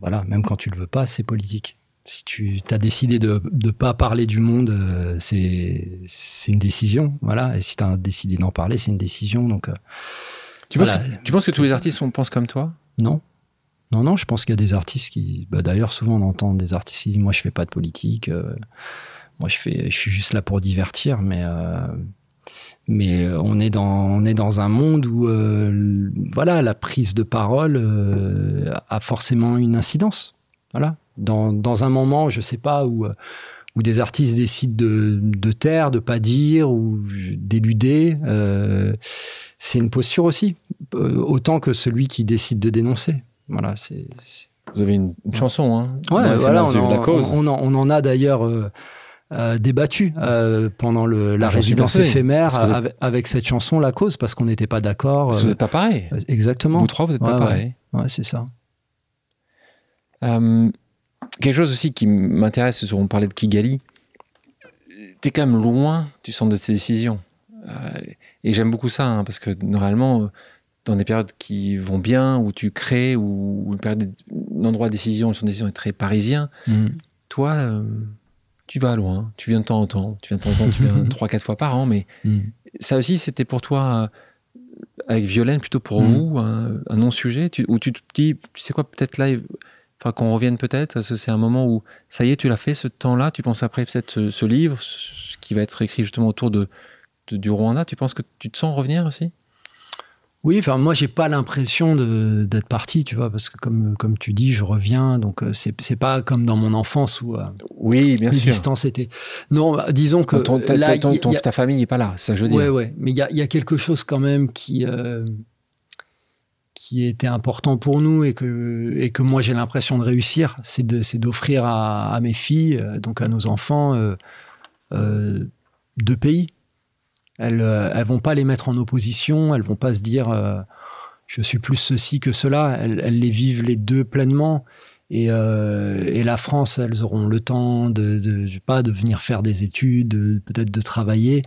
voilà, même quand tu le veux pas, c'est politique. Si tu as décidé de ne pas parler du monde, c'est une décision. Voilà. Et si tu as décidé d'en parler, c'est une décision. Donc, Tu, penses que, tu penses que tous les artistes pensent comme toi? Non. Non, non, je pense qu'il y a des artistes qui. Bah, D'ailleurs, souvent on entend des artistes qui disent Moi, je fais pas de politique. euh, moi, je, fais, je suis juste là pour divertir. Mais, euh, mais euh, on, est dans, on est dans un monde où voilà, la prise de parole a forcément une incidence. Voilà. Dans, dans un moment, je sais pas, où, où des artistes décident de, de taire, de pas dire ou d'éluder, c'est une posture aussi, autant que celui qui décide de dénoncer. Voilà, c'est. Vous avez une, une chanson, hein Ouais, dans voilà, on en, la cause. on en- on en a d'ailleurs euh, euh, débattu euh, pendant le, la Ah, résidence éphémère êtes- avec, avec cette chanson, La Cause, parce qu'on n'était pas d'accord. Vous n'êtes pas pareil. exactement. Vous trois, vous n'êtes pas Ouais, pareil. Ouais, c'est ça. Euh, quelque chose aussi qui m'intéresse, c'est on parlait de Kigali. Tu es quand même loin du centre de tes décisions. Euh, et j'aime beaucoup ça, hein, parce que normalement, euh, dans des périodes qui vont bien, où tu crées, où une période, un endroit de décision, de décision est très parisien, Mm. toi, euh, tu vas loin, tu viens de temps en temps, tu viens de temps en temps, tu viens trois, quatre fois par an, mais Mm. ça aussi, c'était pour toi, euh, avec Violaine, plutôt pour Mhm. vous, un, un non-sujet, où tu te dis, tu sais quoi, peut-être là, enfin qu'on revienne peut-être, parce que c'est un moment où, ça y est, tu l'as fait, ce temps-là, tu penses après peut-être ce, ce livre, ce qui va être écrit justement autour de, de- du Rwanda, tu penses que tu te sens revenir aussi? Oui, enfin moi j'ai pas l'impression d'être parti, tu vois, parce que comme comme tu dis, je reviens, donc euh, c'est c'est pas comme dans mon enfance où euh, Oui, bien les sûr. distances étaient. Non, bah, disons que Ton- ta- là, ta- ton- ton- a- famille n'est pas là, ça je veux dire. Ouais, ouais. Mais il y a, il y a quelque chose quand même qui, euh, qui était important pour nous et que, et que moi j'ai l'impression de réussir. C'est de- c'est d'offrir à, à mes filles, euh, donc à nos enfants, euh, deux pays. Elles euh, elles vont pas les mettre en opposition, elles vont pas se dire euh, je suis plus ceci que cela. Elles, les vivent les deux pleinement. Et, euh, et la France, elles auront le temps de, pas, de venir faire des études, de- peut-être de travailler.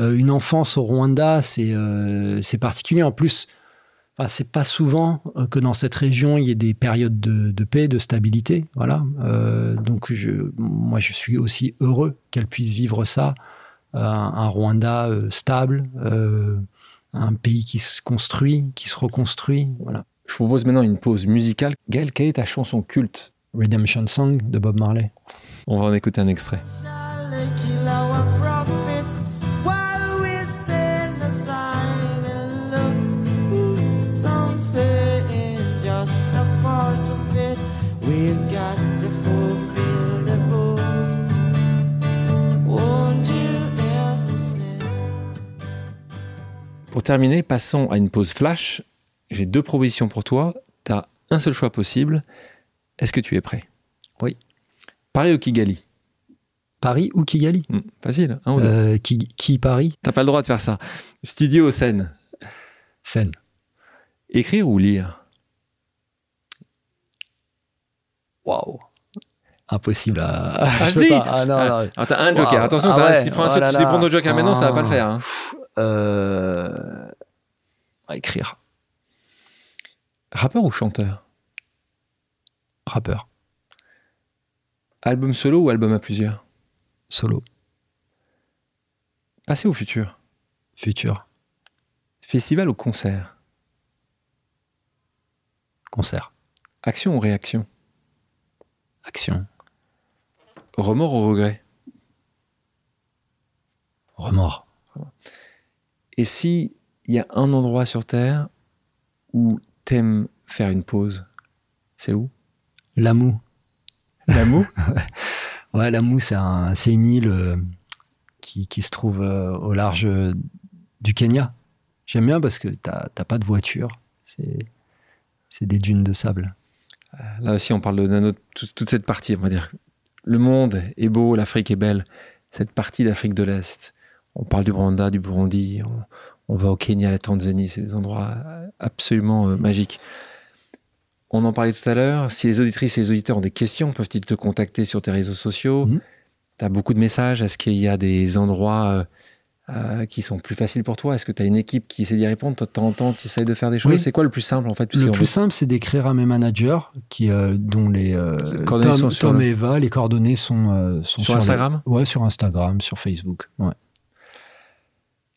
Euh, une enfance au Rwanda, c'est euh, particulier. En plus, enfin, c'est pas souvent euh, que dans cette région il y ait des périodes de, paix, de stabilité. Voilà. Euh, donc, moi, je suis aussi heureux qu'elle puisse vivre ça. Euh, un, Rwanda euh, stable, euh, un pays qui se construit, qui se reconstruit. Voilà. Je propose maintenant une pause musicale. Gaël, quelle est ta chanson culte? Redemption Song de Bob Marley. On va en écouter un extrait. Pour terminer, passons à une pause flash. J'ai deux propositions pour toi. Tu as un seul choix possible. Est-ce que tu es prêt? Oui. Paris ou Kigali? Paris ou Kigali? Hmm, Facile, deux. Euh, qui, qui Paris? T'as pas le droit de faire ça. Studio ou scène Seine. Écrire ou lire? Waouh. Impossible à. Ah, si pas. Ah, non, Ah, non. t'as un joker. Waouh. Attention, Ah ouais. si tu prends un Oh seul- là si tu prends ton joker maintenant, ça va pas le Ah. faire. hein. Euh... à écrire. Rappeur ou chanteur? Rappeur. Album solo ou album à plusieurs? Solo. Passé ou futur? Futur. Festival ou concert? Concert. Action ou réaction? Action. Remords ou regret Remords. Et si il y a un endroit sur Terre où t'aimes faire une pause, c'est où? Lamou. L'amour Ouais, Lamou, c'est un, c'est une île euh, qui, qui se trouve euh, au large euh, du Kenya. J'aime bien parce que t'as t'as pas de voiture. C'est c'est des dunes de sable. Là aussi, on parle de toute cette partie, on va dire. Le monde est beau, l'Afrique est belle. Cette partie d'Afrique de l'Est, on parle du Rwanda, du Burundi, on, on va au Kenya, la Tanzanie, c'est des endroits absolument euh, magiques. On en parlait tout à l'heure. Si les auditrices et les auditeurs ont des questions, peuvent-ils te contacter sur tes réseaux sociaux? Mhm. Tu as beaucoup de messages. Est-ce qu'il y a des endroits euh, euh, qui sont plus faciles pour toi? Est-ce que tu as une équipe qui essaie d'y répondre? Toi, de temps en temps, tu essaies de faire des choses? Oui. C'est quoi le plus simple, en fait Le plus veut- simple, c'est d'écrire à mes managers, qui, euh, dont les euh, Tom, et Eva, les coordonnées sont, sont Sur Instagram? Ouais, sur Instagram, sur Facebook. Ouais.